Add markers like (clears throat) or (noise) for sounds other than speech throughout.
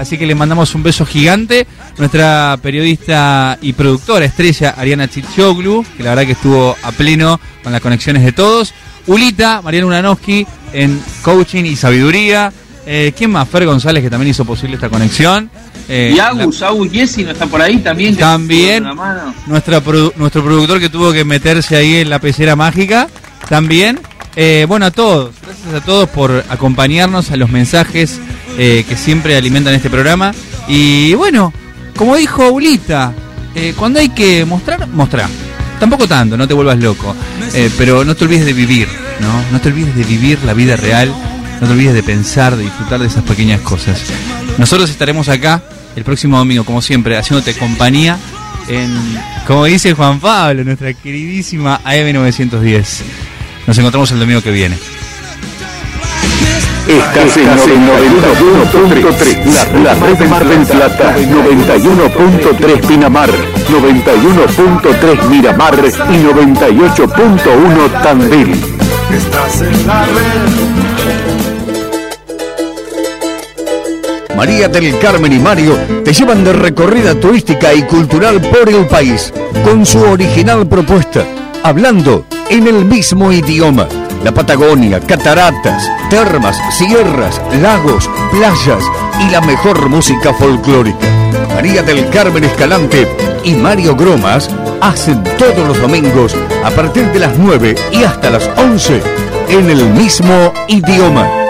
Así que le mandamos un beso gigante. Nuestra periodista y productora estrella, Ariana Chichoglu, que la verdad que estuvo a pleno con las conexiones de todos. Ulita, Mariana Ulanowski en coaching y sabiduría. Eh, ¿Quién más? Fer González, que también hizo posible esta conexión. Eh, y Agus, Agus Jessy no está por ahí también. También, nuestra nuestro productor que tuvo que meterse ahí en la pecera mágica. También. Eh, bueno, a todos, gracias a todos por acompañarnos a los mensajes eh, que siempre alimentan este programa. Y bueno, como dijo Ulita, cuando hay que mostrar, mostrar. Tampoco tanto, no te vuelvas loco. pero no te olvides de vivir, ¿no? No te olvides de vivir la vida real no te olvides de pensar, de disfrutar de esas pequeñas cosas. Nosotros estaremos acá el próximo domingo, como siempre, haciéndote compañía en, como dice Juan Pablo, nuestra queridísima AM910. Nos encontramos el domingo que viene. Estás en 91.3, la, la red de Mar del Plata, 91.3 Pinamar, 91.3 Miramar y 98.1 Tandil. Estás en la red. María del Carmen y Mario te llevan de recorrida turística y cultural por el país, con su original propuesta, hablando en el mismo idioma. La Patagonia, cataratas, termas, sierras, lagos, playas y la mejor música folclórica. María del Carmen Escalante y Mario Gromas hacen todos los domingos a partir de las 9 y hasta las 11 en el mismo idioma.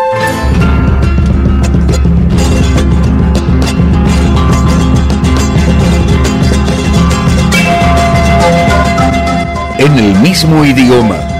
en el mismo idioma.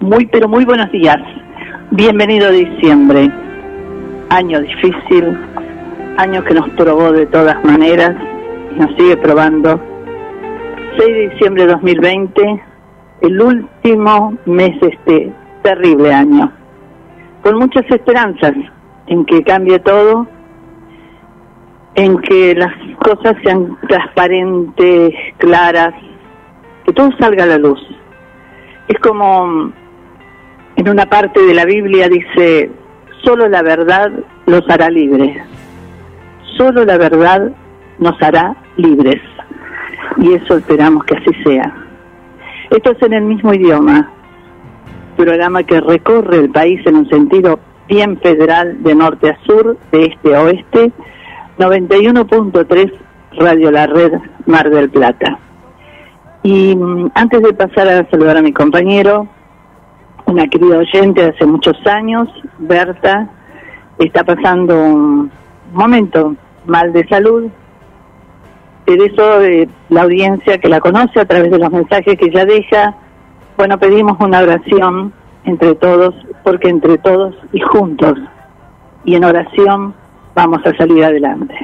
Muy, pero muy buenos días. Bienvenido a diciembre. Año difícil, año que nos probó de todas maneras y nos sigue probando. 6 de diciembre de 2020, el último mes de este terrible año. Con muchas esperanzas en que cambie todo, en que las cosas sean transparentes, claras, que todo salga a la luz es como en una parte de la Biblia dice, solo la verdad los hará libres, solo la verdad nos hará libres. Y eso esperamos que así sea. Esto es en el mismo idioma, programa que recorre el país en un sentido bien federal de norte a sur, de este a oeste, 91.3 Radio La Red Mar del Plata. Y mm, antes de pasar a saludar a mi compañero, una querida oyente de hace muchos años, Berta, está pasando un momento mal de salud. Por eso eh, la audiencia que la conoce a través de los mensajes que ella deja, bueno, pedimos una oración entre todos, porque entre todos y juntos y en oración vamos a salir adelante.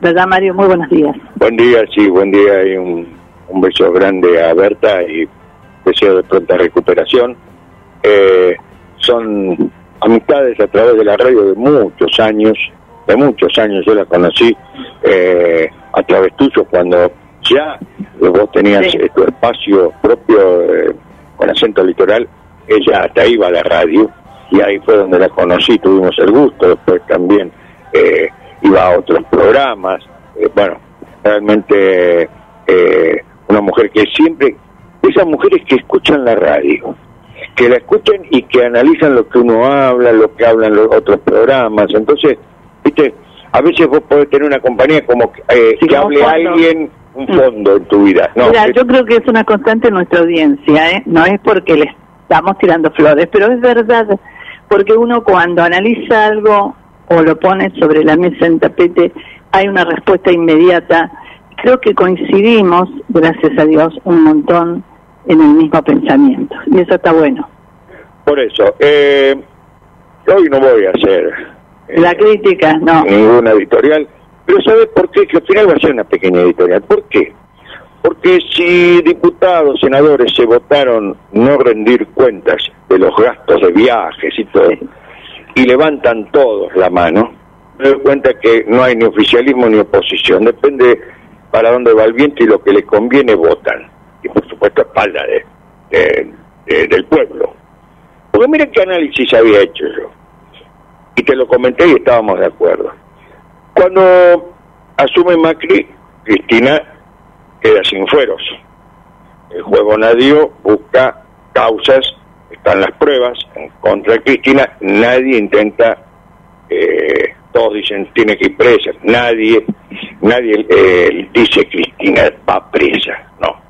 ¿Verdad, Mario? Muy buenos días. Buen día, sí, buen día y un un beso grande a Berta y deseo de pronta recuperación. Eh, son amistades a través de la radio de muchos años, de muchos años yo la conocí eh, a través tuyo cuando ya vos tenías tu espacio propio eh, con acento litoral, ella hasta iba a la radio y ahí fue donde la conocí, tuvimos el gusto, después también iba a otros programas, bueno, realmente una mujer que siempre esas mujeres que escuchan la radio, que la escuchen y que analizan lo que uno habla, lo que hablan los otros programas. Entonces, viste, a veces vos podés tener una compañía como eh, que hable alguien un mm. fondo en tu vida. No, Mira, yo creo que es una constante en nuestra audiencia, ¿eh? no es porque le estamos tirando flores, pero es verdad, porque uno cuando analiza algo o lo pone sobre la mesa en tapete, hay una respuesta inmediata. Creo que coincidimos, gracias a Dios, un montón en el mismo pensamiento, y eso está bueno. Por eso, eh, hoy no voy a hacer... Eh, la crítica, no. Ninguna editorial pero ¿sabes por qué? Que al final va a ser una pequeña editorial. ¿Por qué? Porque si diputados, senadores se votaron no rendir cuentas de los gastos de viajes y todo, y levantan todos la mano, me doy cuenta que no hay ni oficialismo ni oposición, depende para dónde va el viento y lo que le conviene votan. Y por supuesto espalda de, del pueblo. Porque miren qué análisis había hecho yo. Y te lo comenté y estábamos de acuerdo cuando asume Macri, Cristina queda sin fueros. El juego Nadio busca causas, están las pruebas contra Cristina, nadie intenta, eh, todos dicen tiene que ir presa, nadie, nadie eh, dice Cristina va presa, no.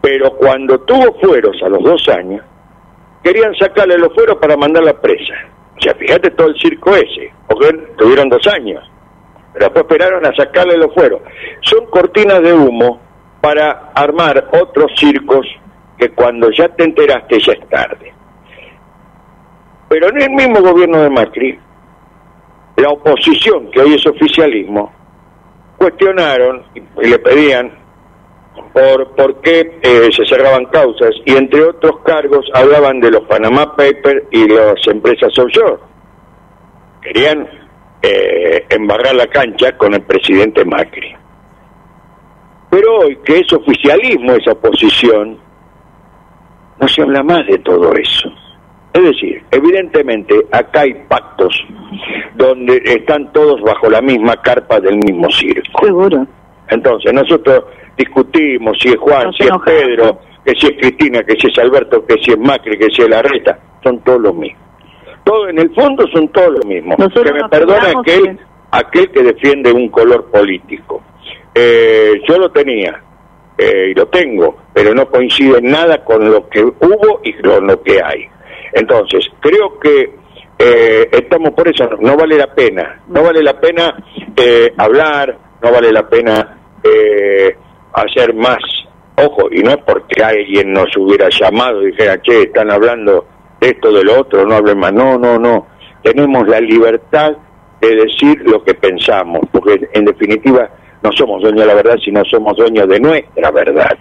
Pero cuando tuvo fueros a los dos años, querían sacarle los fueros para mandarla presa. O sea, fíjate todo el circo ese, porque tuvieron dos años pero después esperaron a sacarle los fueros. Son cortinas de humo para armar otros circos que cuando ya te enteraste ya es tarde. Pero en el mismo gobierno de Macri, la oposición, que hoy es oficialismo, cuestionaron y le pedían por, por qué eh, se cerraban causas y entre otros cargos hablaban de los Panama Papers y las empresas offshore. Querían eh, embarrar la cancha con el presidente Macri. Pero hoy, que es oficialismo esa oposición, no se habla más de todo eso. Es decir, evidentemente acá hay pactos donde están todos bajo la misma carpa del mismo circo. Seguro. Entonces, nosotros discutimos si es Juan, si es Pedro, que si es Cristina, que si es Alberto, que si es Macri, que si es Larreta, son todos los mismos todo en el fondo son todos lo mismo. que me perdone aquel, aquel que defiende un color político. Eh, yo lo tenía eh, y lo tengo, pero no coincide en nada con lo que hubo y con lo que hay. Entonces, creo que eh, estamos por eso, no vale la pena, no vale la pena hablar, no vale la pena hacer más. Ojo, y no es porque alguien nos hubiera llamado y dijera, che, están hablando esto de lo otro, no hablen más. No, no, no. Tenemos la libertad de decir lo que pensamos, porque en definitiva no somos dueños de la verdad, sino somos dueños de nuestra verdad.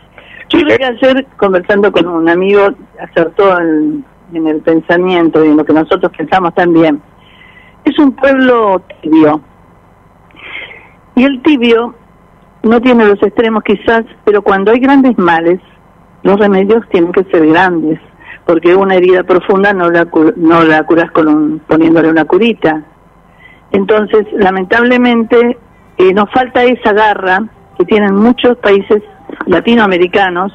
Yo creo que ayer, conversando con un amigo, acertó en, en el pensamiento y en lo que nosotros pensamos también. Es un pueblo tibio. Y el tibio no tiene los extremos quizás, pero cuando hay grandes males, los remedios tienen que ser grandes porque una herida profunda no la, no la curas con un, poniéndole una curita. Entonces, lamentablemente, eh, nos falta esa garra que tienen muchos países latinoamericanos,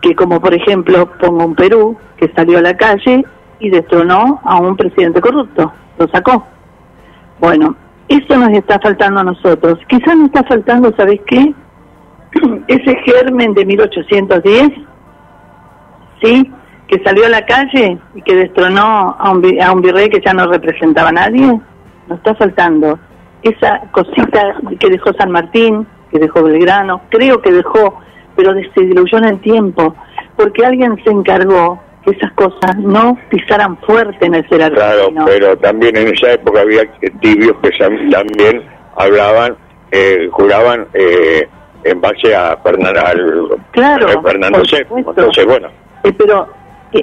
que como por ejemplo, pongo un Perú, que salió a la calle y destronó a un presidente corrupto, lo sacó. Bueno, eso nos está faltando a nosotros. Quizás nos está faltando, ¿sabes qué? (clears throat) Ese germen de 1810, ¿sí? que salió a la calle y que destronó a un, a un virrey que ya no representaba a nadie, nos está faltando esa cosita que dejó San Martín, que dejó Belgrano, creo que dejó, pero se diluyó en el tiempo, porque alguien se encargó que esas cosas no pisaran fuerte en el ser Claro, pero también en esa época había tibios que también hablaban, eh, juraban eh, en base a Fernando, al, claro, Fernando VII. Entonces, bueno. Eh, pero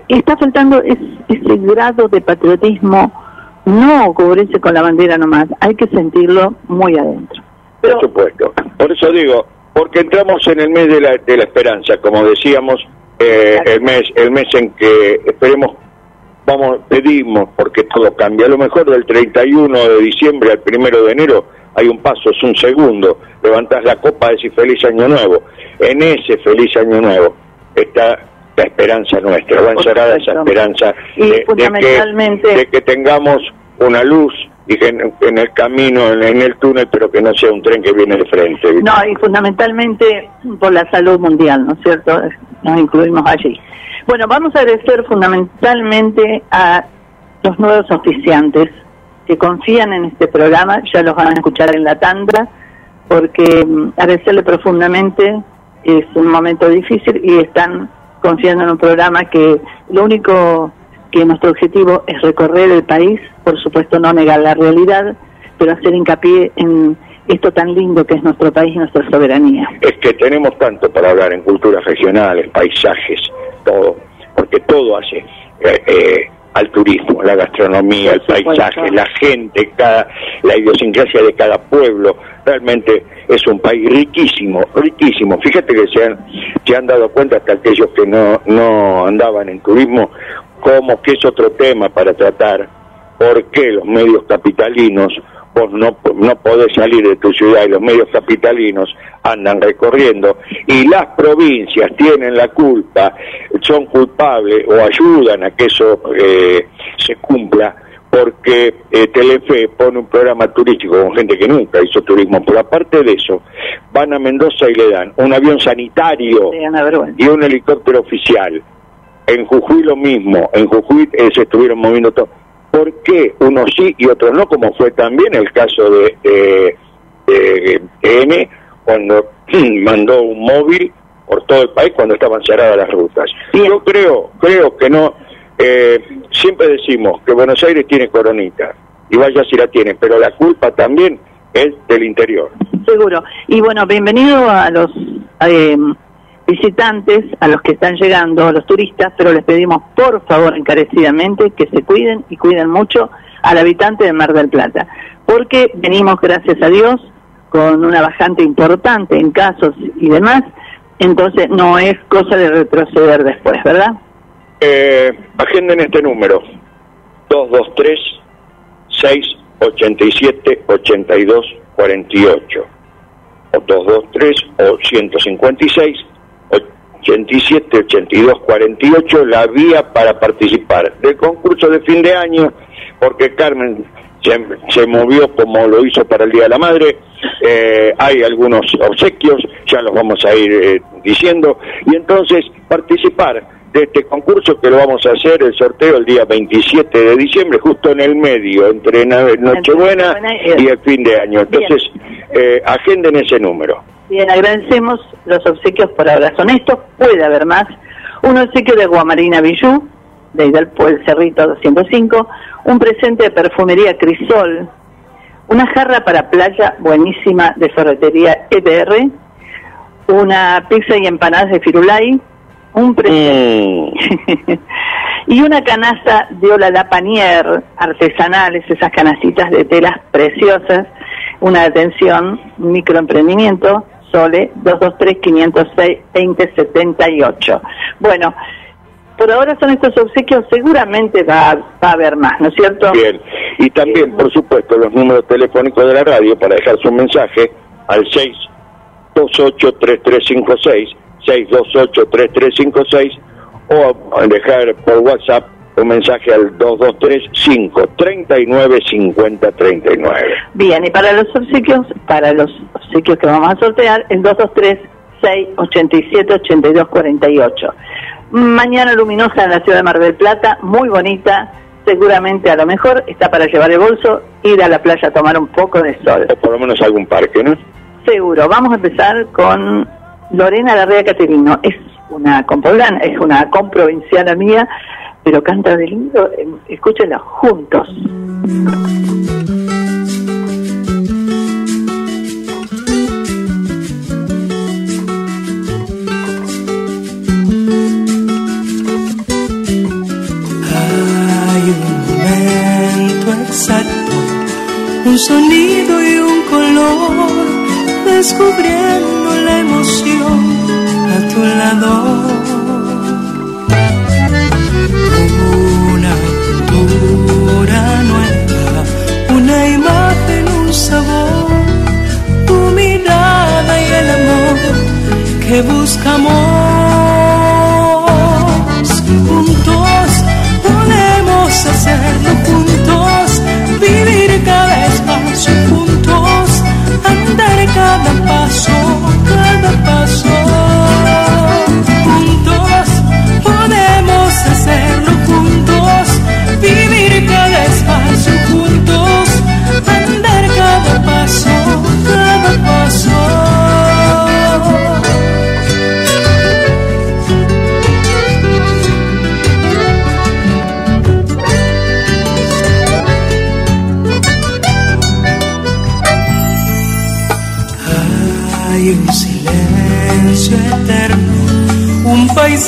está faltando ese grado de patriotismo, no cubrirse con la bandera nomás, hay que sentirlo muy adentro. Por supuesto, por eso digo, porque entramos en el mes de la, de la esperanza, como decíamos, eh, el mes el mes en que esperemos, vamos, pedimos, porque todo cambia, a lo mejor del 31 de diciembre al 1 de enero hay un paso, es un segundo, levantás la copa, decís feliz año nuevo, en ese feliz año nuevo está la esperanza nuestra, va encerrada esa esperanza de, que, tengamos una luz que en, el camino, en, el túnel, pero que no sea un tren que viene de frente. No, y fundamentalmente por la salud mundial, ¿no es cierto? Nos incluimos allí. Bueno, vamos a agradecer fundamentalmente a los nuevos oficiantes que confían en este programa, ya los van a escuchar en la tanda, porque mm, agradecerle profundamente es un momento difícil y están confiando en un programa que lo único que nuestro objetivo es recorrer el país, por supuesto no negar la realidad, pero hacer hincapié en esto tan lindo que es nuestro país y nuestra soberanía. Es que tenemos tanto para hablar en culturas regionales, paisajes, todo, porque todo hace eh, eh, al turismo, la gastronomía, el paisaje, la gente, cada, la idiosincrasia de cada pueblo. Realmente es un país riquísimo, riquísimo. Fíjate que se han, se han dado cuenta hasta aquellos que no, no andaban en turismo, como que es otro tema para tratar, por qué los medios capitalinos vos no, no podés salir de tu ciudad y los medios capitalinos andan recorriendo y las provincias tienen la culpa, son culpables o ayudan a que eso eh, se cumpla porque eh, Telefe pone un programa turístico con gente que nunca hizo turismo, pero aparte de eso, van a Mendoza y le dan un avión sanitario y un helicóptero oficial. En Jujuy lo mismo, en Jujuy eh, se estuvieron moviendo todo por qué unos sí y otros no, como fue también el caso de, de, N, cuando (clears throat) mandó un móvil por todo el país cuando estaban cerradas las rutas. Yo creo, creo que no, eh, siempre decimos que Buenos Aires tiene coronita, y vaya si la tiene, pero la culpa también es del interior. Seguro. Y bueno, bienvenido a los eh, visitantes, a los que están llegando, a los turistas, pero les pedimos por favor encarecidamente que se cuiden y cuiden mucho al habitante de Mar del Plata, porque venimos, gracias a Dios, con una bajante importante en casos y demás, entonces no es cosa de retroceder después, ¿verdad? Eh, agenden este número, 223 687 8248 o 223 o 156 87, 82, 48 la vía para participar del concurso de fin de año, porque Carmen se, movió como lo hizo para el Día de la Madre, eh, hay algunos obsequios, ya los vamos a ir eh, diciendo, y entonces participar de este concurso que lo vamos a hacer, el sorteo el día 27 de diciembre, justo en el medio, entre Nochebuena y el fin de año. Entonces, eh, agenden ese número. Bien, agradecemos los obsequios por ahora. Son estos, puede haber más. Un obsequio de Guamarina Villú, de Hidalgo, el Cerrito 205. Un presente de perfumería Crisol. Una jarra para playa buenísima de ferretería EPR. Una pizza y empanadas de Firulay. Un presente. Mm. (laughs) y una canasta de Ola Panier artesanales, esas canasitas de telas preciosas. Una atención, microemprendimiento Sole 223-506-2078. Bueno, por ahora son estos obsequios, seguramente va, a haber más, ¿no es cierto? Bien, y también, por supuesto, los números telefónicos de la radio para dejar su mensaje al 628-3356, 628-3356, o dejar por WhatsApp un mensaje al 223-539-5039. Bien, y para los obsequios, para los obsequios que vamos a sortear, el 223-687-8248. Mañana luminosa en la ciudad de Mar del Plata, muy bonita, seguramente a lo mejor está para llevar el bolso, ir a la playa a tomar un poco de sol. O por lo menos algún parque, ¿no? Seguro. Vamos a empezar con Lorena Larrea Caterino. Es una compoblana, es una comprovinciana mía, pero canta de lindo, eh, escúchenlo juntos. Hay un momento exacto, un sonido y un color, descubriendo la emoción a tu lado que busca amor. juntos, podemos hacerlo juntos, vivir cada espacio juntos, andar cada paso,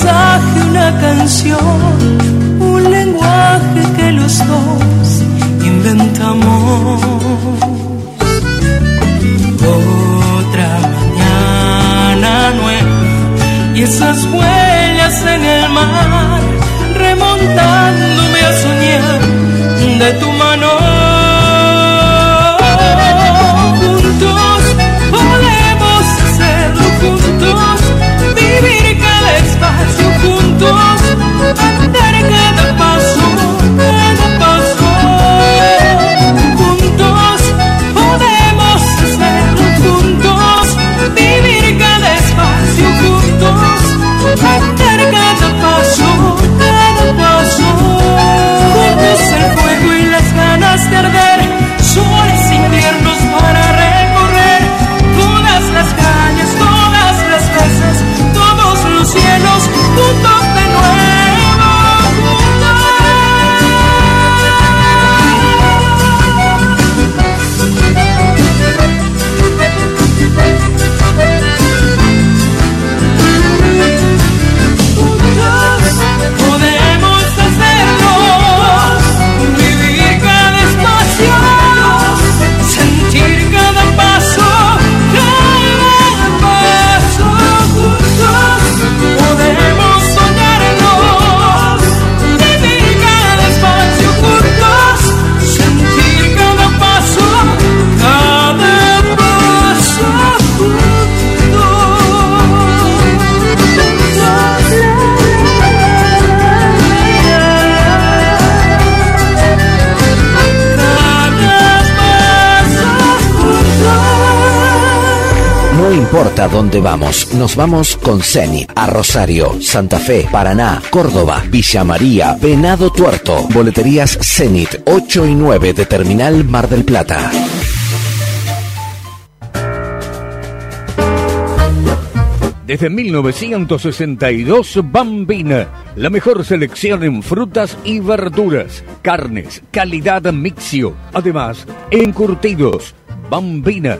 paisaje, una canción, importa dónde vamos, nos vamos con Zenit a Rosario, Santa Fe, Paraná, Córdoba, Villa María, Venado Tuerto. Boleterías Zenit 8 y 9 de Terminal Mar del Plata. Desde 1962, Bambina, la mejor selección en frutas y verduras, carnes, calidad mixio, además, encurtidos. Bambina,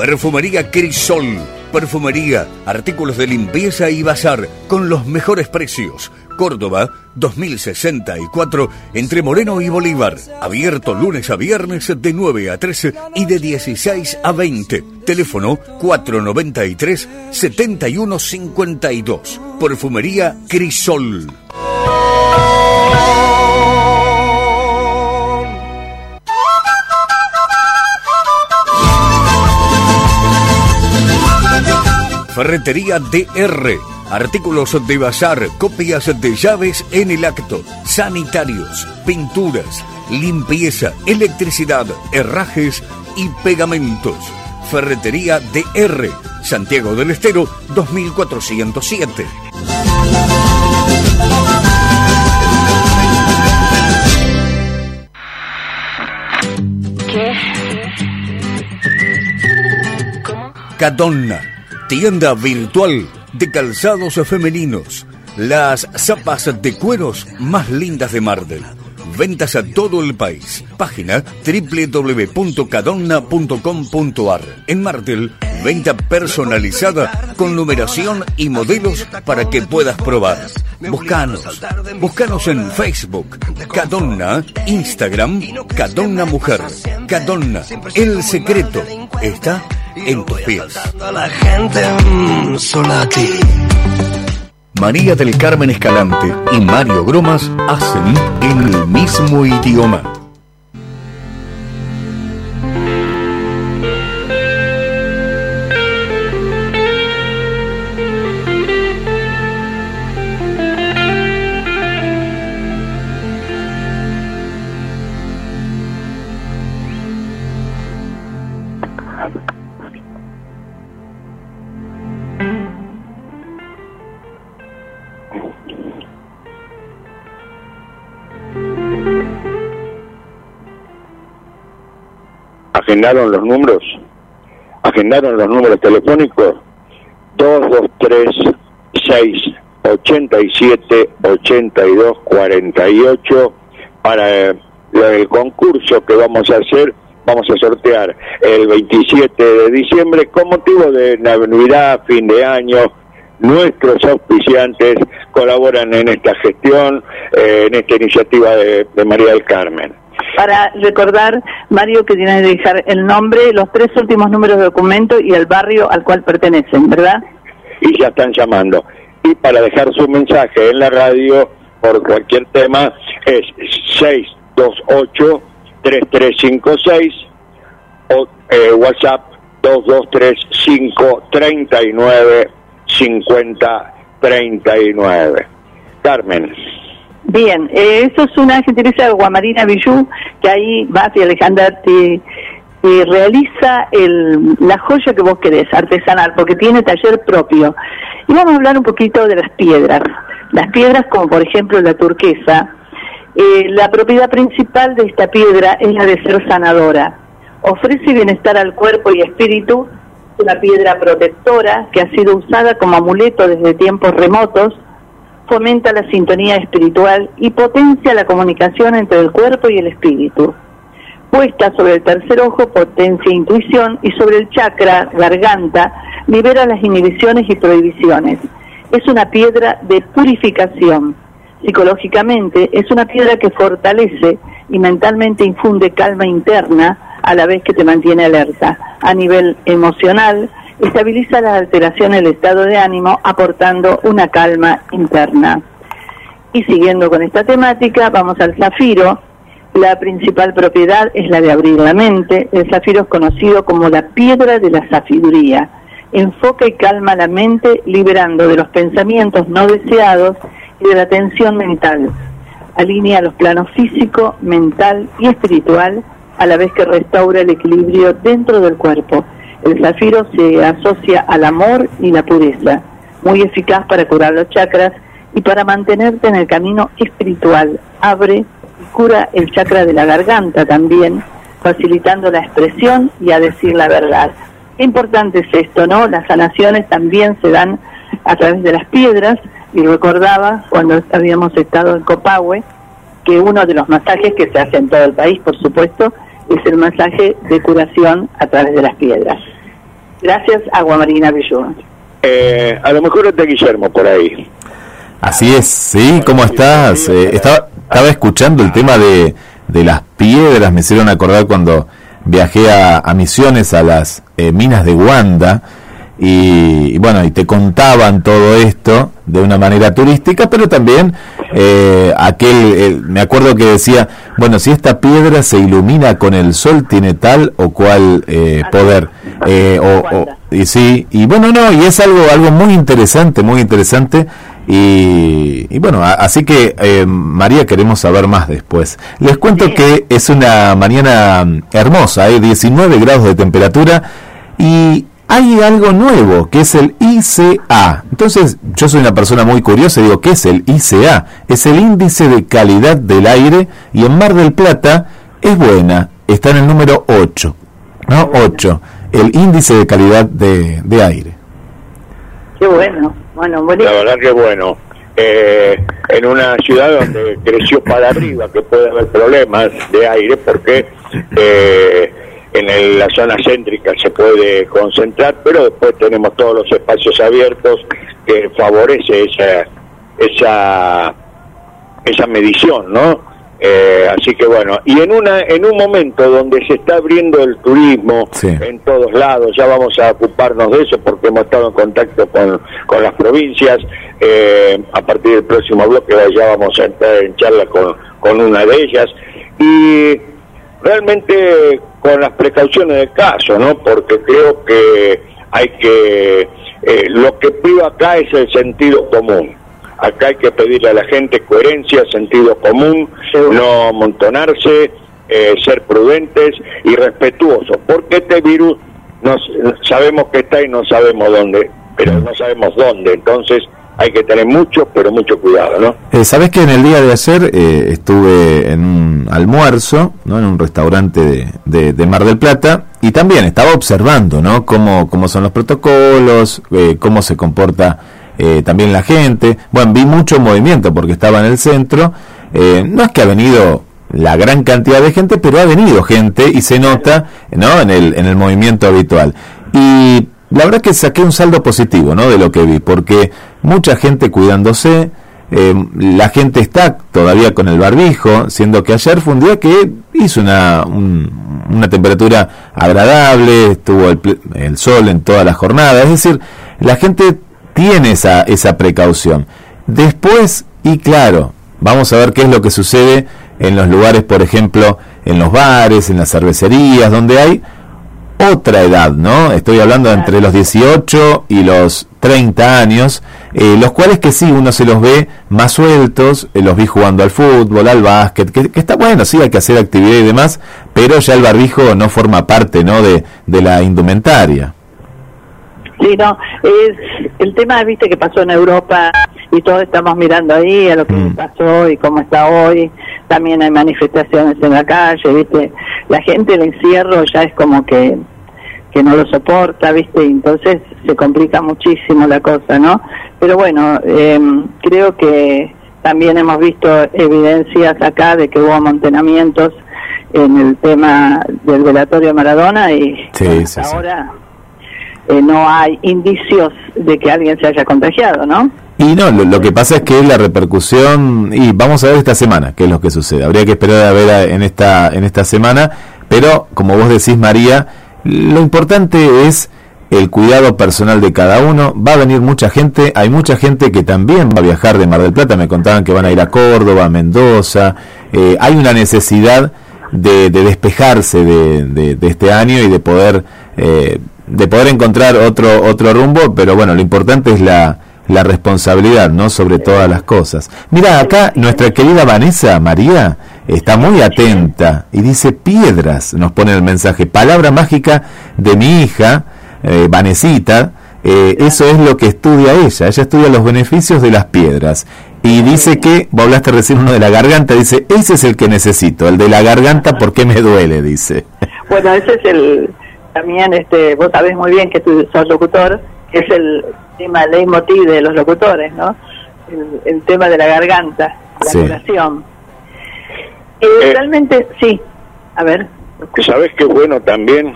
Perfumería Crisol. Perfumería, artículos de limpieza y bazar con los mejores precios. Córdoba, 2064, entre Moreno y Bolívar. Abierto lunes a viernes de 9 a 13 y de 16 a 20. Teléfono 493-7152. Perfumería Crisol. Ferretería DR. Artículos de bazar, copias de llaves en el acto, sanitarios, pinturas, limpieza, electricidad, herrajes y pegamentos. Ferretería DR. Santiago del Estero 2407. ¿Qué? ¿Cómo? Cadonna Tienda virtual de calzados femeninos. Las zapas de cueros más lindas de Mardel. Ventas a todo el país. Página www.cadonna.com.ar. En Mardel Venta personalizada con numeración y modelos para que puedas probar. Buscanos. Buscanos en Facebook. Cadonna. Instagram. Cadonna Mujer. Cadonna. El secreto está en tus pies. Mm, María del Carmen Escalante y Mario Gromas hacen en el mismo idioma. Agendaron los números, agendaron los números telefónicos 223 6 87 82 48 para el concurso que vamos a hacer vamos a sortear el 27 de diciembre con motivo de Navidad, fin de año. Nuestros auspiciantes colaboran en esta gestión, eh, en esta iniciativa de María del Carmen para recordar, Mario, que tiene que dejar el nombre, los tres últimos números de documento y el barrio al cual pertenecen, ¿verdad? Y ya están llamando. Y para dejar su mensaje en la radio por cualquier tema es 628-3356 o eh, WhatsApp 2235-395039. Carmen. Bien, eh, eso es una gentileza de Guamarina Villú, que ahí vas y Alejandra te, realiza el, la joya que vos querés, artesanal, porque tiene taller propio. Y vamos a hablar un poquito de las piedras. Las piedras como por ejemplo la turquesa. Eh, la propiedad principal de esta piedra es la de ser sanadora. Ofrece bienestar al cuerpo y espíritu, una piedra protectora que ha sido usada como amuleto desde tiempos remotos, fomenta la sintonía espiritual y potencia la comunicación entre el cuerpo y el espíritu. Puesta sobre el tercer ojo potencia intuición y sobre el chakra garganta libera las inhibiciones y prohibiciones. Es una piedra de purificación. Psicológicamente es una piedra que fortalece y mentalmente infunde calma interna a la vez que te mantiene alerta. A nivel emocional estabiliza las alteraciones del estado de ánimo aportando una calma interna. Y siguiendo con esta temática, vamos al zafiro. La principal propiedad es la de abrir la mente. El zafiro es conocido como la piedra de la sabiduría. Enfoca y calma la mente liberando de los pensamientos no deseados y de la tensión mental. Alinea los planos físico, mental y espiritual a la vez que restaura el equilibrio dentro del cuerpo el zafiro se asocia al amor y la pureza, muy eficaz para curar los chakras y para mantenerte en el camino espiritual. Abre y cura el chakra de la garganta también, facilitando la expresión y a decir la verdad. Qué importante es esto, ¿no? Las sanaciones también se dan a través de las piedras y recordaba cuando habíamos estado en Copahue que uno de los masajes que se hace en todo el país, por supuesto, es el masaje de curación a través de las piedras. Gracias, Agua Marina Bellón. Eh, a lo mejor está Guillermo por ahí. Así es, sí, ¿cómo estás? Eh, estaba, estaba escuchando el tema de, de las piedras, me hicieron acordar cuando viajé a, Misiones, a las eh, minas de Wanda, y, bueno, y te contaban todo esto de una manera turística, pero también eh, aquel, me acuerdo que decía, bueno, si esta piedra se ilumina con el sol, tiene tal o cual eh, poder. Eh, o, y sí, y bueno, no, y es algo, algo muy interesante, muy interesante. Y, y bueno, así que eh, María queremos saber más después. Les cuento que es una mañana hermosa, hay 19 grados de temperatura y hay algo nuevo, que es el ICA. Entonces, yo soy una persona muy curiosa y digo, ¿qué es el ICA? Es el índice de calidad del aire y en Mar del Plata es buena, está en el número 8. ¿No? 8. El índice de calidad de, aire. Qué bueno. Bueno, La verdad que bueno. Eh, en una ciudad donde creció para arriba, que puede haber problemas de aire, porque eh, en la zona céntrica se puede concentrar, pero después tenemos todos los espacios abiertos que favorece esa esa esa medición, ¿no? Eh, así que bueno, y en una en un momento donde se está abriendo el turismo en todos lados, ya vamos a ocuparnos de eso porque hemos estado en contacto con, con las provincias, eh, a partir del próximo bloque ya vamos a entrar en charla con, con una de ellas, y realmente con las precauciones del caso, ¿no? Porque creo que hay que, eh, lo que pido acá es el sentido común. Acá hay que pedirle a la gente coherencia, sentido común, no amontonarse, eh, ser prudentes y respetuosos, porque este virus nos, sabemos que está y no sabemos dónde, pero no sabemos dónde, entonces hay que tener mucho, pero mucho cuidado, ¿no? Eh, Sabes que en el día de ayer eh, estuve en un almuerzo, ¿no? En un restaurante de, Mar del Plata y también estaba observando, ¿no? Cómo, cómo son los protocolos, eh, cómo se comporta eh, también la gente. Bueno, vi mucho movimiento porque estaba en el centro. Eh, no es que ha venido la gran cantidad de gente, pero ha venido gente y se nota ¿no? en, el, en el movimiento habitual. Y la verdad que saqué un saldo positivo ¿no? de lo que vi, porque mucha gente cuidándose, eh, la gente está todavía con el barbijo, siendo que ayer fue un día que hizo una, una temperatura agradable, estuvo el, el sol en toda la jornada, es decir, la gente tiene esa, esa precaución. Después, y claro, vamos a ver qué es lo que sucede en los lugares, por ejemplo, en los bares, en las cervecerías, donde hay otra edad, ¿no? Estoy hablando entre los 18 y los 30 años, eh, los cuales que sí, uno se los ve más sueltos, eh, los vi jugando al fútbol, al básquet, que, está bueno, sí, hay que hacer actividad y demás, pero ya el barbijo no forma parte, ¿no? De, de la indumentaria. Sí, no, es el tema, viste, que pasó en Europa y todos estamos mirando ahí a lo que mm. pasó y cómo está hoy. También hay manifestaciones en la calle, viste. La gente el encierro ya es como que que no lo soporta, viste, y entonces se complica muchísimo la cosa, ¿no? Pero bueno, em, creo que también hemos visto evidencias acá de que hubo amontonamientos en el tema del velatorio Maradona y ahora eh, no hay indicios de que alguien se haya contagiado, ¿no? Y no, lo, que pasa es que la repercusión, y vamos a ver esta semana qué es lo que sucede. Habría que esperar a ver en esta, en esta semana, pero como vos decís, María, lo importante es el cuidado personal de cada uno. Va a venir mucha gente, hay mucha gente que también va a viajar de Mar del Plata, me contaban que van a ir a Córdoba, a Mendoza. Eh, hay una necesidad de, despejarse de, de, este año y de poder eh, de poder encontrar otro otro rumbo, pero bueno, lo importante es la, la responsabilidad, ¿no? Sobre todas las cosas. Mira, acá nuestra querida Vanessa María está muy atenta y dice piedras, nos pone el mensaje, palabra mágica de mi hija, eh, Vanesita, eh, eso es lo que estudia ella, ella estudia los beneficios de las piedras. Y dice que, vos hablaste recién uno de la garganta, dice, ese es el que necesito, el de la garganta, porque me duele? Dice. Bueno, ese es el, también este vos sabés muy bien que tú sos locutor es el tema leitmotiv de los locutores no el, tema de la garganta la sí. Eh, realmente sí. A ver sabes qué bueno también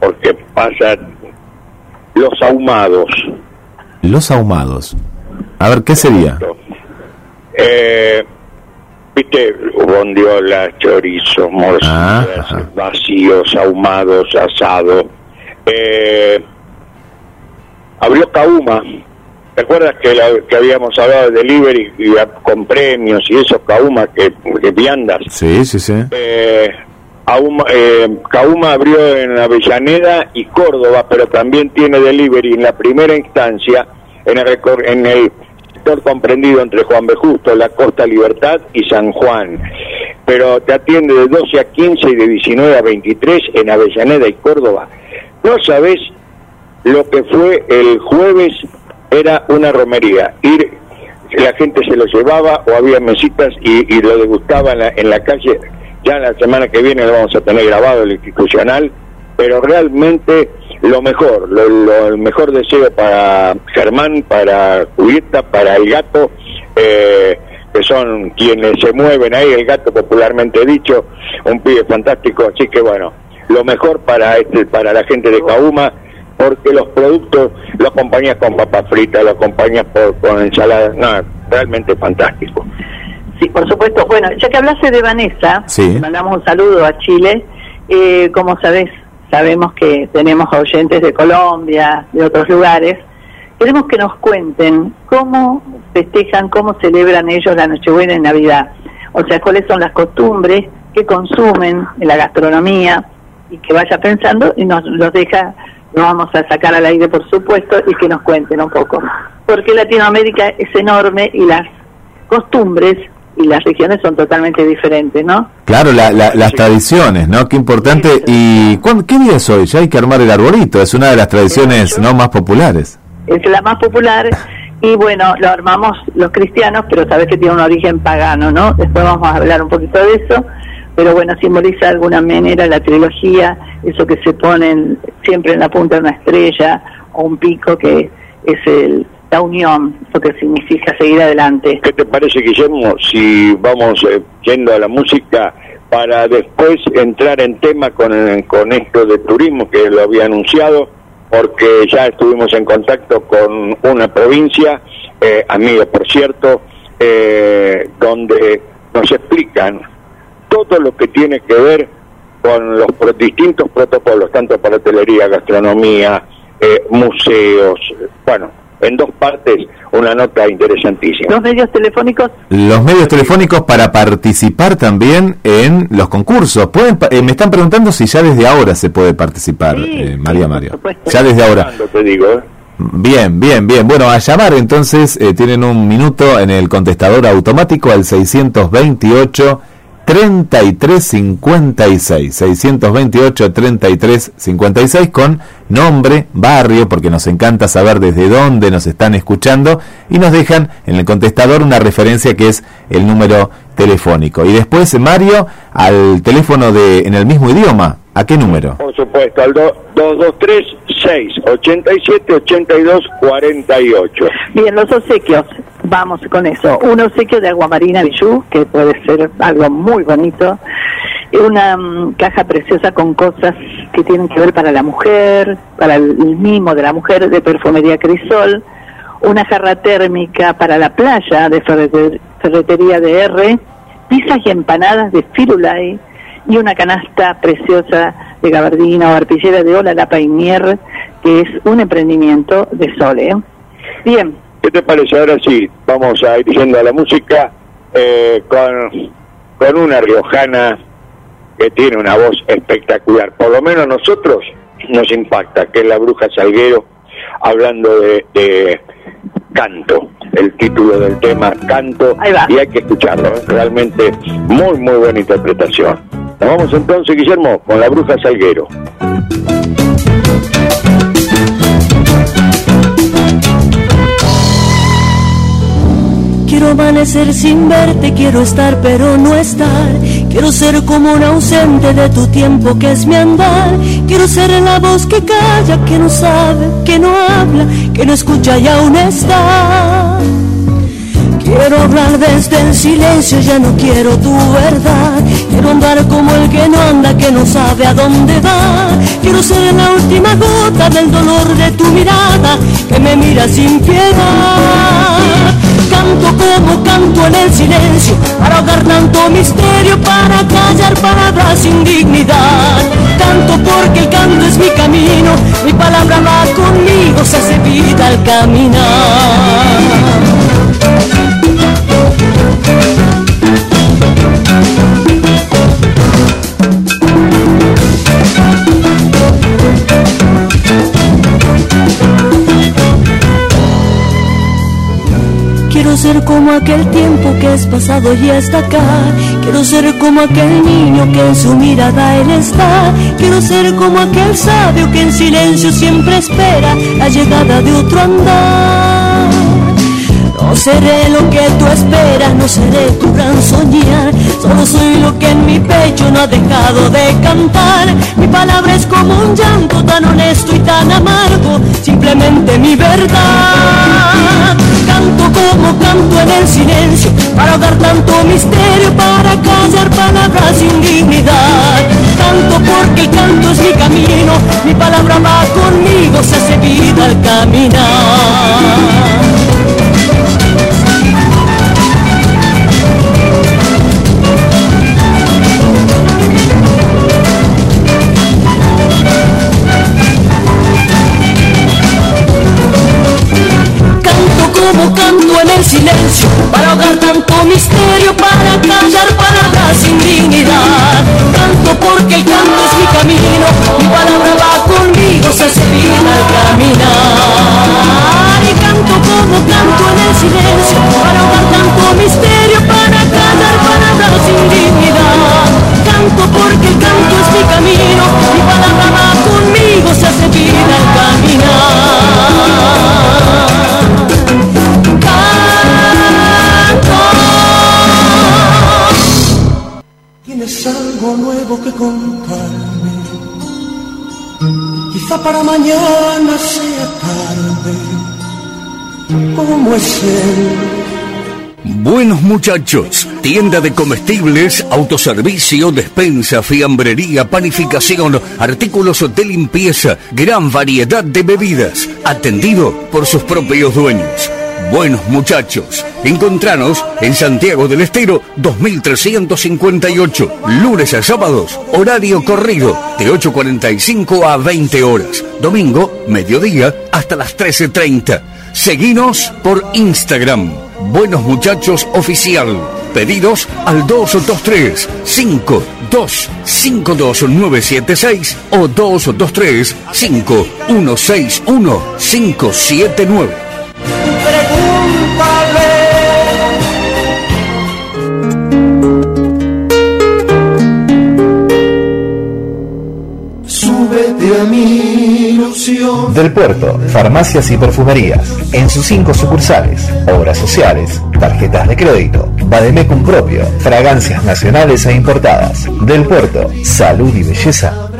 porque pasa los ahumados. Los ahumados. A ver qué sería eh, viste, bondiola, chorizo, morcillas, ah, vacíos, ahumados, asado. Eh, abrió Cauma. ¿Te acuerdas que, que habíamos hablado de delivery y, con premios y esos Cauma que, que viandas? Sí, sí, sí. Eh, eh, Cauma abrió en Avellaneda y Córdoba, pero también tiene delivery en la primera instancia en el, en el comprendido entre Juan B. Justo, la Costa Libertad y San Juan. Pero te atiende de 12 a 15 y de 19 a 23 en Avellaneda y Córdoba. No sabes lo que fue el jueves, era una romería. Ir, la gente se lo llevaba o había mesitas y, lo degustaba en la, en la calle. Ya la semana que viene lo vamos a tener grabado el institucional, pero realmente lo mejor, lo, el mejor deseo para Germán, para Julieta, para el gato, eh, que son quienes se mueven ahí, el gato popularmente dicho, un pibe fantástico, así que bueno, lo mejor para este para la gente de Cauma porque los productos lo acompañas con papas fritas, lo acompañas por, con ensalada, no, realmente fantástico. Sí, por supuesto. Bueno, ya que hablaste de Vanessa, Sí. mandamos un saludo a Chile. Eh, como sabes, sabemos que tenemos oyentes de Colombia, de otros lugares. Queremos que nos cuenten cómo festejan, cómo celebran ellos la Nochebuena y Navidad. O sea, cuáles son las costumbres que consumen en la gastronomía y que vaya pensando y nos los deja, lo vamos a sacar al aire por supuesto y que nos cuenten un poco. Porque Latinoamérica es enorme y las costumbres y las regiones son totalmente diferentes, ¿no? Claro, la- la- las tradiciones, ¿no? Qué importante. ¿Y cuándo- qué día es hoy? Ya hay que armar el arbolito, es una de las tradiciones no más populares. Es la más popular y bueno, lo armamos los cristianos, pero sabes que tiene un origen pagano, ¿no? Después vamos a hablar un poquito de eso, pero bueno, simboliza de alguna manera la trilogía, eso que se ponen siempre en la punta de una estrella o un pico que es el, la unión, lo que significa seguir adelante. ¿Qué te parece, Guillermo, si vamos eh, yendo a la música para después entrar en tema con, eh, con esto de turismo que lo había anunciado? Porque ya estuvimos en contacto con una provincia, eh, amigo por cierto, eh, donde nos explican todo lo que tiene que ver con los pro- distintos protocolos, tanto para hotelería, gastronomía, eh, museos, bueno, en dos partes una nota interesantísima. Los medios telefónicos, Los medios telefónicos para participar también en los concursos. ¿Pueden, pa- eh, me están preguntando si ya desde ahora se puede participar, Sí, eh, María supuesto. Ya desde ahora. Cuando te digo, ¿eh? Bien, bien, bien. Bueno, a llamar entonces, eh, tienen un minuto en el contestador automático al 628 3356. 628 3356 con nombre, barrio, porque nos encanta saber desde dónde nos están escuchando y nos dejan en el contestador una referencia que es el número telefónico. Y después, Mario, al teléfono de en el mismo idioma. ¿A qué número? Por supuesto, al do- 223 687 82 48. Bien, los obsequios, vamos con eso. Un obsequio de aguamarina Bijou, que puede ser algo muy bonito. Una mm, caja preciosa con cosas que tienen que ver para la mujer, para el mimo de la mujer de perfumería Crisol. Una jarra térmica para la playa de ferreter- ferretería de R. Pizzas y empanadas de Firulai. Y una canasta preciosa de gabardina o arpillera de Ola La Painier, que es un emprendimiento de Sole. ¿eh? Bien, ¿Qué te parece? Ahora sí, vamos a ir yendo a la música eh, con, con una riojana que tiene una voz espectacular. Por lo menos a nosotros nos impacta, que es la bruja Salguero, hablando de, de canto, el título del tema Canto, y hay que escucharlo, ¿eh? realmente muy, muy buena interpretación. Nos vamos entonces, Guillermo, con la bruja Salguero. Quiero amanecer sin verte, quiero estar pero no estar. Quiero ser como un ausente de tu tiempo que es mi andar. Quiero ser la voz que calla, que no sabe, que no habla, que no escucha y aún está. Quiero hablar desde el silencio, ya no quiero tu verdad. Quiero andar como el que no anda, que no sabe a dónde va. Quiero ser la última gota del dolor de tu mirada, que me mira sin piedad. Canto como canto en el silencio, para ahogar tanto misterio, para callar palabras sin dignidad. Canto porque el canto es mi camino, mi palabra va conmigo, se hace vida al caminar. Quiero ser como aquel tiempo que es pasado y está acá. Quiero ser como aquel niño que en su mirada él está. Quiero ser como aquel sabio que en silencio siempre espera la llegada de otro andar. No seré lo que tú esperas, no seré tu gran soñar. Solo soy lo que en mi pecho no ha dejado de cantar. Mi palabra es como un llanto tan honesto y tan amargo, simplemente mi verdad. Canto como canto en el silencio, para ahogar tanto misterio, para callar palabras sin dignidad. canto porque el canto es mi camino, mi palabra va conmigo, se hace vida al caminar. Para mañana sea tarde. ¿Cómo es? Buenos muchachos, tienda de comestibles, autoservicio, despensa, fiambrería, panificación, artículos de limpieza, gran variedad de bebidas, atendido por sus propios dueños. Buenos muchachos, encontranos en Santiago del Estero 2358, lunes a sábados, horario corrido de 8.45 a 20 horas, domingo, mediodía hasta las 13.30. Seguinos por Instagram Buenos Muchachos Oficial. Pedidos al 223 5252 o 223 5161 579. Del Puerto, farmacias y perfumerías. En sus cinco sucursales, obras sociales, tarjetas de crédito, Bademecum propio, fragancias nacionales e importadas. Del Puerto, salud y belleza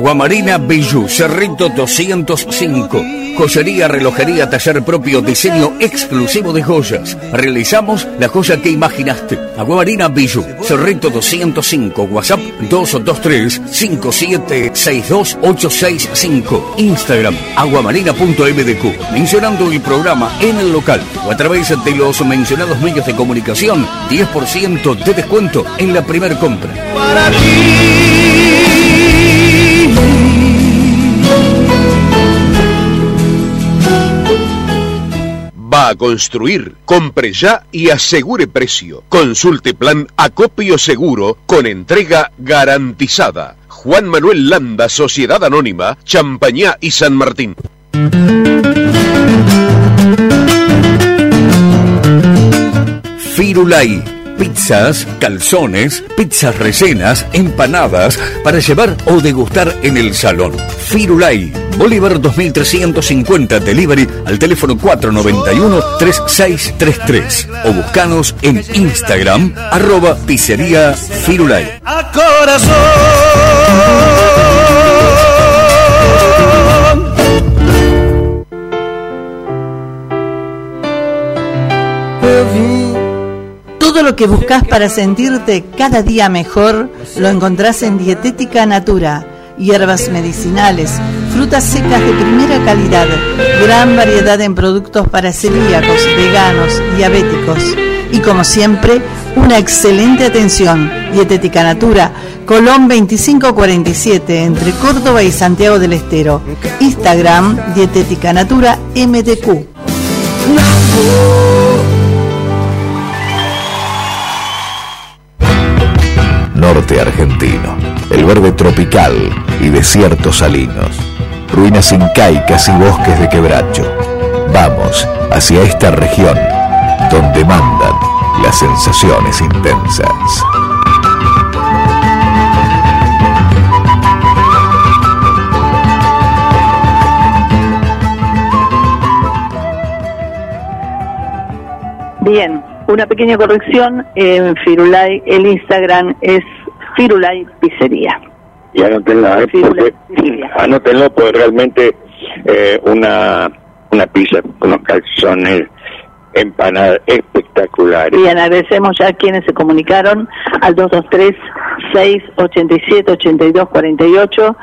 Aguamarina Bijou, Cerrito 205. Joyería, relojería, taller propio, diseño exclusivo de joyas. Realizamos la joya que imaginaste. Aguamarina Bijou, Cerrito 205, WhatsApp 223 5762 Instagram, aguamarina.mdq. Mencionando el programa en el local o a través de los mencionados medios de comunicación, 10% de descuento en la primera compra. Para a construir, compre ya y asegure precio. Consulte plan Acopio Seguro con entrega garantizada. Juan Manuel Landa, Sociedad Anónima, Champañá y San Martín. Firulai pizzas, calzones, pizzas rellenas, empanadas para llevar o degustar en el salón. Firulai, Bolívar 2350 Delivery al teléfono 491-3633 o buscanos en Instagram arroba pizzería Firulai. A corazón. Todo lo que buscas para sentirte cada día mejor lo encontrás en Dietética Natura. Hierbas medicinales, frutas secas de primera calidad, gran variedad en productos para celíacos, veganos, diabéticos. Y como siempre, una excelente atención. Dietética Natura, Colón 2547, entre Córdoba y Santiago del Estero. Instagram, Dietética Natura MDQ. Verde tropical y desiertos salinos, ruinas incaicas y bosques de quebracho, Vamos hacia esta región donde mandan las sensaciones intensas. Bien, una pequeña corrección en Firulay, el Instagram es Firulay Pizzería. Y anótenla, ¿eh? porque, anótenlo, porque realmente eh, una, una pizza con unos calzones empanadas espectaculares. Bien, agradecemos ya a quienes se comunicaron al 223-687-8248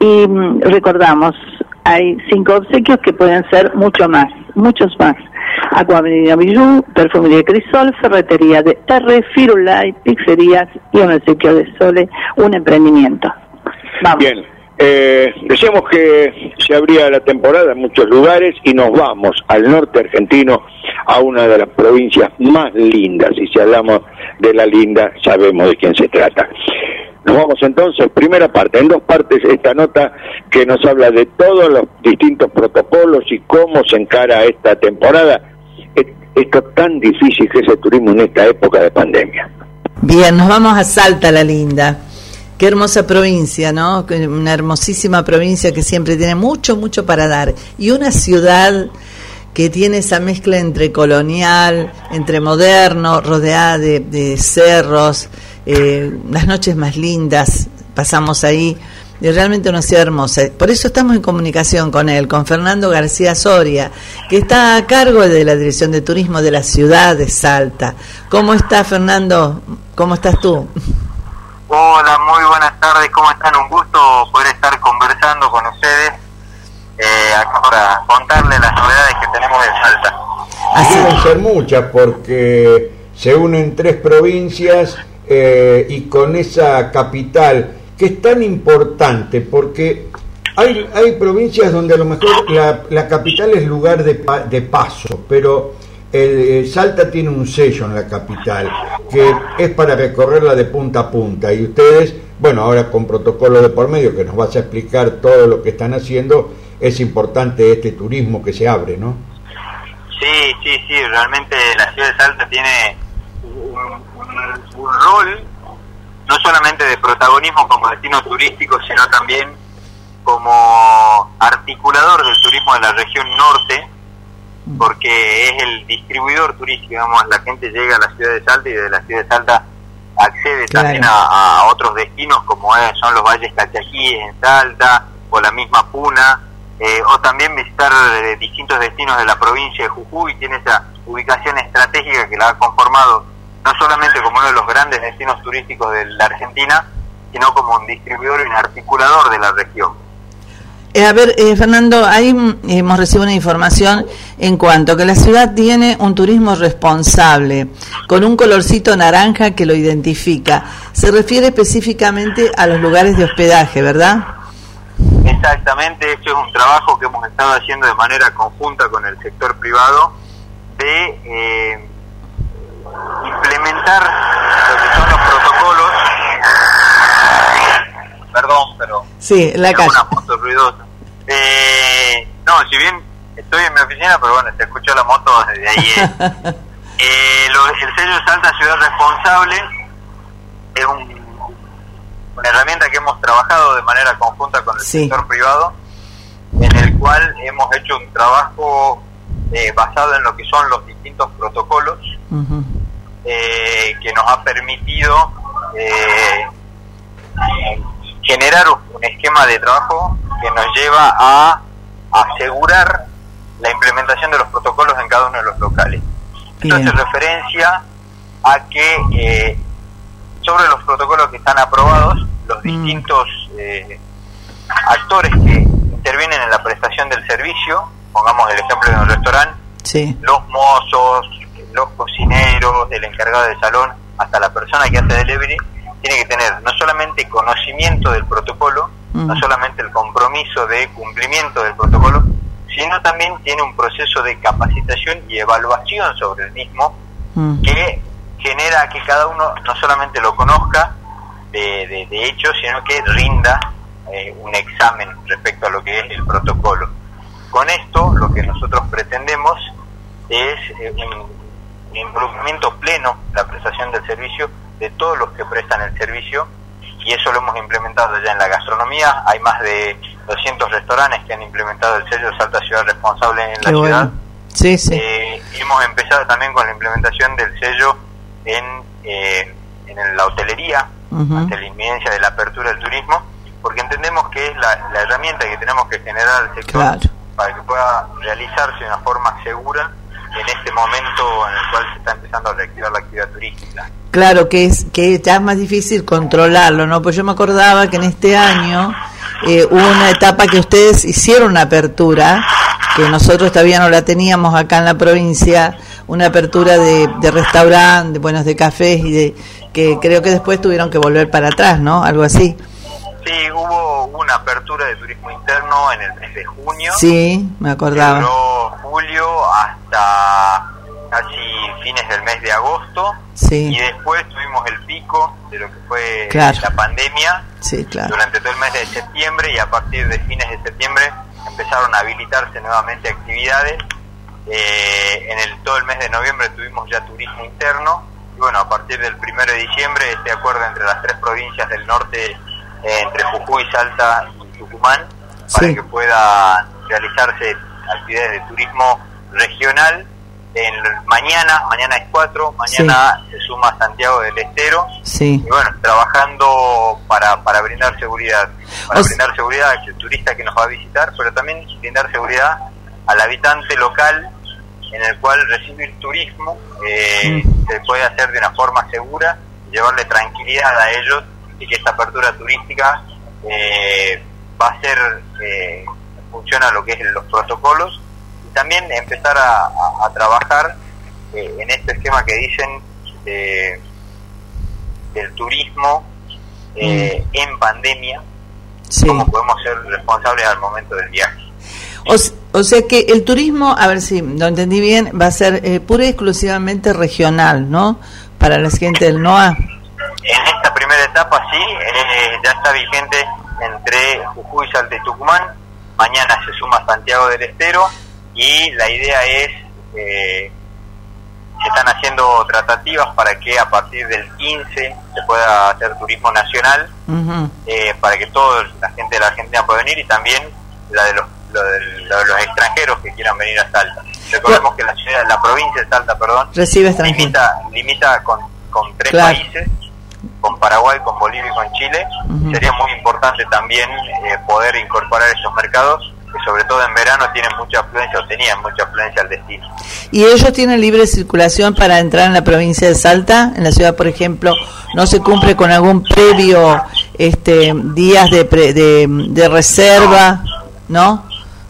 y mm, recordamos, hay cinco obsequios que pueden ser mucho más, muchos más. Acuavenida Billú, Perfumería Crisol, Ferretería de R, Firulay, Pizzerías y un obsequio de Sole, un emprendimiento. Bien, eh, decíamos que se abría la temporada en muchos lugares y nos vamos al norte argentino, a una de las provincias más lindas. Y si hablamos de la linda, sabemos de quién se trata. Nos vamos entonces, primera parte, en dos partes esta nota que nos habla de todos los distintos protocolos y cómo se encara esta temporada. Es- Esto tan difícil que es el turismo en esta época de pandemia. Bien, nos vamos a Salta, la linda. Qué hermosa provincia, ¿no? Una hermosísima provincia que siempre tiene mucho, mucho para dar. Y una ciudad que tiene esa mezcla entre colonial, entre moderno, rodeada de, de cerros, eh, las noches más lindas, pasamos ahí. Y realmente una ciudad hermosa. Por eso estamos en comunicación con él, con Fernando García Soria, que está a cargo de la Dirección de Turismo de la ciudad de Salta. ¿Cómo está Fernando? ¿Cómo estás tú? Hola, muy buenas tardes, ¿cómo están? Un gusto poder estar conversando con ustedes eh, acá para contarles las novedades que tenemos en Salta. Deben ser muchas porque se unen tres provincias eh, y con esa capital que es tan importante porque hay, hay provincias donde a lo mejor la, la capital es lugar de, de paso, pero el, eh, Salta tiene un sello en la capital que es para recorrerla de punta a punta y ustedes, bueno, ahora con protocolo de por medio que nos vas a explicar todo lo que están haciendo, es importante este turismo que se abre, ¿no? Sí, sí, sí, realmente la ciudad de Salta tiene un, rol no solamente de protagonismo como destino turístico, sino también como articulador del turismo de la región norte, porque es el distribuidor turístico, digamos, la gente llega a la ciudad de Salta y de la ciudad de Salta accede Claro. también a, a otros destinos como es- son los valles Cachaquíes en Salta o la misma Puna, eh, o también visitar eh, distintos destinos de la provincia de Jujuy, tiene esa ubicación estratégica que la ha conformado no solamente como uno de los grandes destinos turísticos de la Argentina, sino como un distribuidor y un articulador de la región. Eh, a ver, eh, Fernando, ahí mm, hemos recibido una información en cuanto a que la ciudad tiene un turismo responsable, con un colorcito naranja que lo identifica. Se refiere específicamente a los lugares de hospedaje, ¿verdad? Exactamente, esto es un trabajo que hemos estado haciendo de manera conjunta con el sector privado de eh, implementar lo que son los protocolos. Perdón, pero Sí, la calle. alguna moto ruidosa. Eh, no, si bien estoy en mi oficina, pero bueno, se escuchó la moto desde ahí. eh. (laughs) Eh, lo- el sello Salta Ciudad Responsable es un- una herramienta que hemos trabajado de manera conjunta con el Sí. sector privado, en el cual hemos hecho un trabajo eh, basado en lo que son los distintos protocolos Ujú. Eh, que nos ha permitido eh, generar un esquema de trabajo que nos lleva a asegurar la implementación de los protocolos en cada uno de los locales. Esto hace referencia a que eh, sobre los protocolos que están aprobados, los distintos eh, actores que intervienen en la prestación del servicio, pongamos el ejemplo de un restaurante, Sí. los mozos, los cocineros, el encargado del salón, hasta la persona que hace delivery, tiene que tener no solamente conocimiento del protocolo, no Mm. solamente el compromiso de cumplimiento del protocolo, sino también tiene un proceso de capacitación y evaluación sobre el mismo Mm. que genera que cada uno no solamente lo conozca de, de, de hecho, sino que rinda eh, un examen respecto a lo que es el protocolo. con esto lo que nosotros pretendemos es eh, un involucramiento pleno la prestación del servicio de todos los que prestan el servicio y eso lo hemos implementado ya en la gastronomía. Hay más de 200 restaurantes que han implementado el sello Salta Ciudad Responsable en la ciudad. Sí, sí. Eh, hemos empezado también con la implementación del sello en, eh, en la hotelería, ante la inminencia de la apertura del turismo, porque entendemos que es la, la herramienta que tenemos que generar al sector Claro. para que pueda realizarse de una forma segura en este momento en el cual se está empezando a reactivar la actividad turística. Claro que es que ya es más difícil controlarlo, ¿no? Pues yo me acordaba que en este año eh, hubo una etapa que ustedes hicieron una apertura, que nosotros todavía no la teníamos acá en la provincia, una apertura de, de restaurante, buenos de cafés y de que creo que después tuvieron que volver para atrás, ¿no? Algo así. Sí, hubo una apertura de turismo interno en el mes de junio. Sí, me acordaba. Duró julio hasta casi fines del mes de agosto. Sí. Y después tuvimos el pico de lo que fue Claro. la pandemia Sí, claro. durante todo el mes de septiembre y a partir de fines de septiembre empezaron a habilitarse nuevamente actividades. Eh, en el todo el mes de noviembre tuvimos ya turismo interno y bueno, a partir del primero de diciembre este acuerdo entre las tres provincias del norte, entre Jujuy, Salta y Tucumán, para Sí. que puedan realizarse actividades de turismo regional. En mañana, mañana es 4, mañana se suma Santiago del Estero Sí. y bueno, trabajando para, para brindar seguridad, para O brindar seguridad al turista que nos va a visitar, pero también brindar seguridad al habitante local en el cual recibir turismo eh, Mm. se puede hacer de una forma segura, llevarle tranquilidad a ellos y que esta apertura turística eh, va a ser eh, en función a lo que es los protocolos y también empezar a, a- a trabajar eh, en este esquema que dicen de del turismo eh, en pandemia, Sí. cómo podemos ser responsables al momento del viaje. O, o sea que el turismo, a ver si lo entendí bien, va a ser eh, pura y exclusivamente regional, ¿no? Para la gente del NOA. En esta primera etapa sí, eh, ya está vigente entre Jujuy, Salta y Tucumán. Mañana se suma Santiago del Estero y la idea es, eh, se están haciendo tratativas para que a partir del 15 se pueda hacer turismo nacional, eh, para que toda la gente de la Argentina pueda venir y también la de los, lo de, lo de los extranjeros que quieran venir a Salta. Recordemos que la ciudad, la provincia de Salta, perdón, Recibe limita, limita con, con tres Claro. países, con Paraguay, con Bolivia y con Chile. Sería muy importante también eh, poder incorporar esos mercados que sobre todo en verano tienen mucha afluencia o tenían mucha afluencia al destino. ¿Y ellos tienen libre circulación para entrar en la provincia de Salta? En la ciudad, por ejemplo, ¿no se cumple con algún previo este, días de, pre- de, de reserva? ¿No?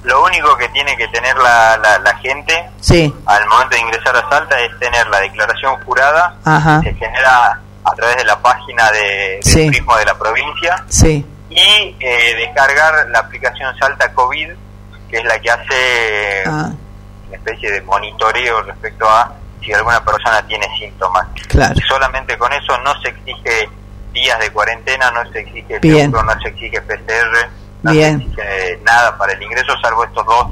Lo único que tiene que tener la, la, la gente Sí. al momento de ingresar a Salta es tener la declaración jurada Ajá. que se genera a través de la página de, de Sí. turismo de la provincia Sí. y eh, descargar la aplicación Salta COVID, que es la que hace Ah, una especie de monitoreo respecto a si alguna persona tiene síntomas. claro. Y solamente con eso no se exige días de cuarentena, no se exige seguro, no se exige PCR, no Bien. se exige nada para el ingreso salvo estos dos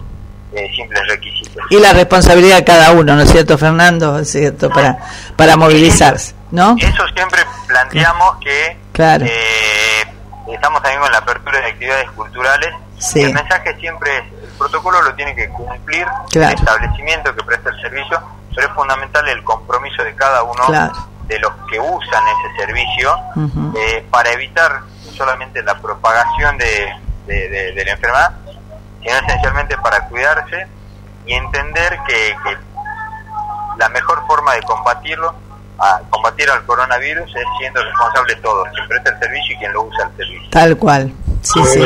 eh, simples requisitos. Y la responsabilidad de cada uno, ¿no es cierto, Fernando? ¿Es cierto? Para, para movilizarse, ¿no? Eso siempre planteamos que Claro. eh, estamos también con la apertura de actividades culturales. Sí. Y el mensaje siempre es, el protocolo lo tiene que cumplir Claro. el establecimiento que presta el servicio, pero es fundamental el compromiso de cada uno Claro. de los que usan ese servicio eh, para evitar no solamente la propagación de, de- de- de la enfermedad, sino esencialmente para cuidarse y entender que, que la mejor forma de combatirlo, a combatir al coronavirus, es siendo responsables todos, quien presta el servicio y quien lo usa el servicio. Tal cual. Sí, Eh, sí.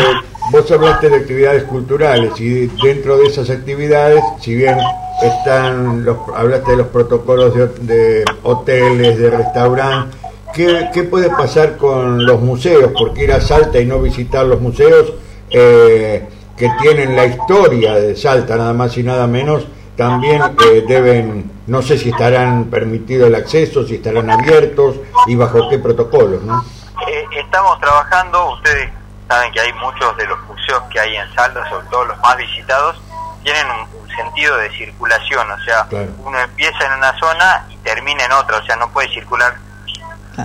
Vos hablaste de actividades culturales y dentro de esas actividades, si bien están los, hablaste de los protocolos de, de hoteles, de restaurantes, ¿qué, qué puede pasar con los museos? Porque ir a Salta y no visitar los museos eh, que tienen la historia de Salta, nada más y nada menos, también eh, deben, no sé si estarán permitido el acceso, si estarán abiertos y bajo qué protocolos, ¿no? Eh, estamos trabajando, ustedes saben que hay muchos de los museos que hay en Salta, sobre todo los más visitados, tienen un, un sentido de circulación, o sea, uno empieza en una zona y termina en otra, o sea, no puede circular,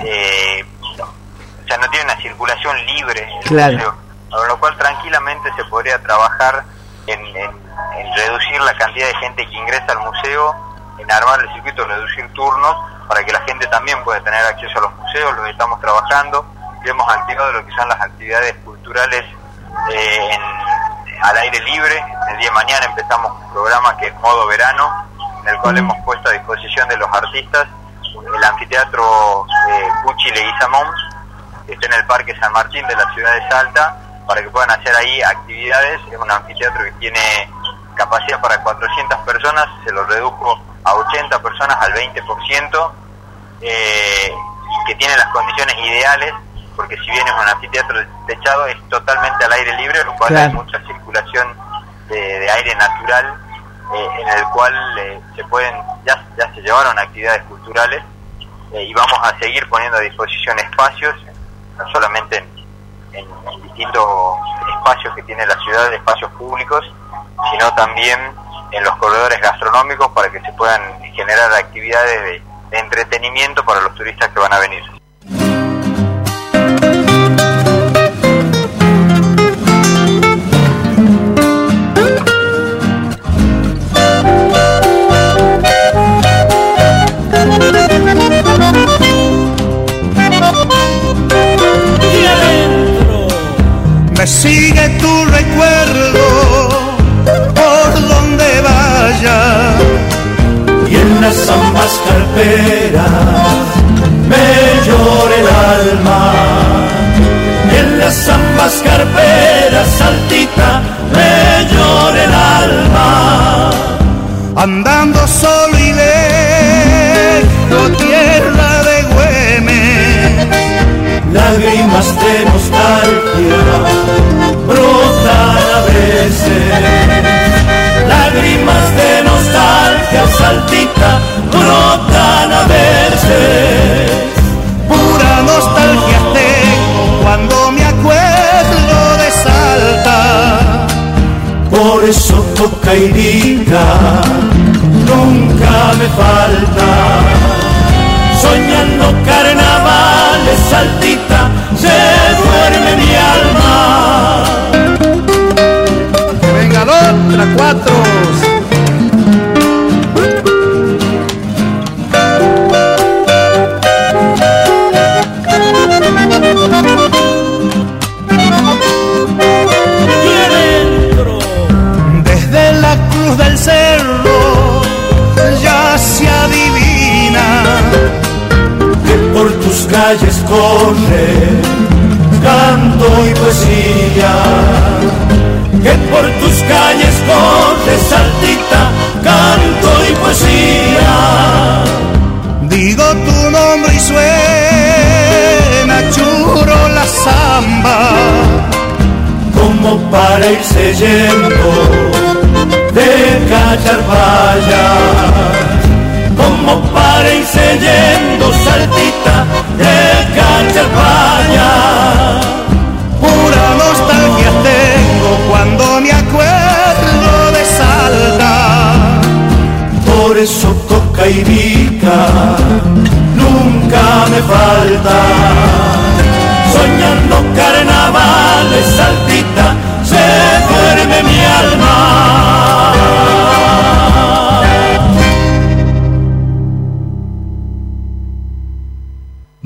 eh, o sea, no tiene una circulación libre. el Claro. museo, con lo cual tranquilamente se podría trabajar en, en- en reducir la cantidad de gente que ingresa al museo, en armar el circuito, reducir turnos, para que la gente también pueda tener acceso a los museos, lo estamos trabajando, y hemos activado lo que son las actividades culturales eh, en- al aire libre. El día de mañana empezamos un programa que es modo verano, en el cual hemos puesto a disposición de los artistas el anfiteatro eh, Cuchi Leguizamón, que está en el Parque San Martín de la ciudad de Salta, para que puedan hacer ahí actividades. Es un anfiteatro que tiene capacidad para 400 personas, se lo redujo a 80 personas al 20%, eh, y que tiene las condiciones ideales, porque si bien es un anfiteatro techado, es totalmente al aire libre, lo cual Claro. hay mucha circulación de, de aire natural, eh, en el cual eh, se pueden, ya, ya se llevaron actividades culturales, eh, y vamos a seguir poniendo a disposición espacios, no solamente en, en- en distintos espacios que tiene la ciudad, espacios públicos, sino también en los corredores gastronómicos para que se puedan generar actividades de, entretenimiento para los turistas que van a venir. Sigue tu recuerdo Y en las ambas carperas me llora el alma. Y en las ambas carperas altita me llora el alma. Andando solo y lejos, tierra de Güemes lágrimas de nostalgia brotan a veces. Lágrimas de nostalgia saltita brotan a veces. Pura nostalgia tengo cuando me acuerdo de Salta. Por eso toca y diga, nunca me falta soñando carnavales, saltita, se duerme mi alma. Venga, otra cuatro. Calles corre canto y poesía. Que por tus calles corre saltita canto y poesía. Digo tu nombre y suena churo la samba. Como para irse yendo de como para irse yendo saltita de Cacharpaya. Pura nostalgia tengo cuando me acuerdo de Salta. Por eso coca y vica nunca me falta. Soñando carnavales, saltita,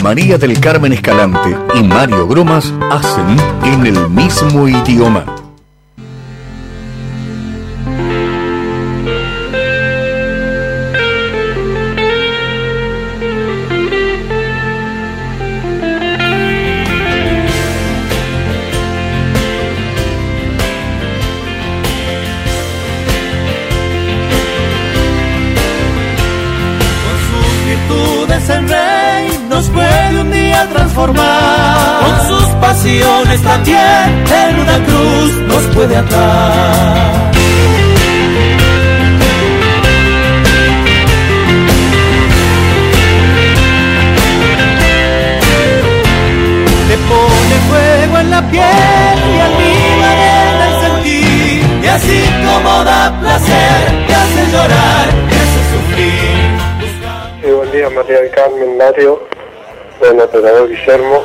María del Carmen Escalante y Mario Gromas hacen en el mismo idioma. Nos puede un día transformar. Con sus pasiones también en una cruz nos puede atar. Le pone fuego en la piel y en el sentir. Y así como da placer, te hace llorar, día María del Carmen, Mario, buen operador Guillermo.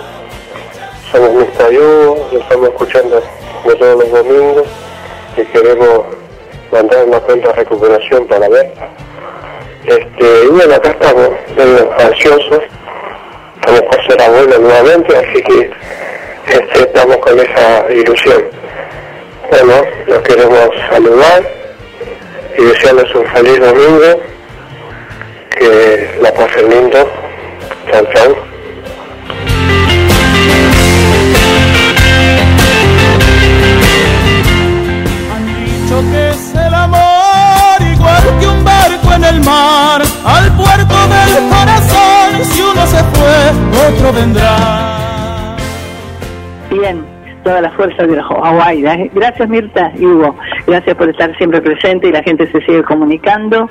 Somos Mista Hugo, lo estamos escuchando de todos los domingos y queremos mandar una cuenta de recuperación para ver. Este, y bueno, acá estamos, ansiosos, estamos por ser abuelos nuevamente, así que este, estamos con esa ilusión. Bueno, los queremos saludar y desearles un feliz domingo, que la pasen lindo. Chao, chao. dicho que es el amor igual que un barco en el mar al puerto del corazón si uno se fue otro vendrá Bien, toda la fuerza de Aguaida. Gracias Mirta y Hugo. Gracias por estar siempre presente y la gente se sigue comunicando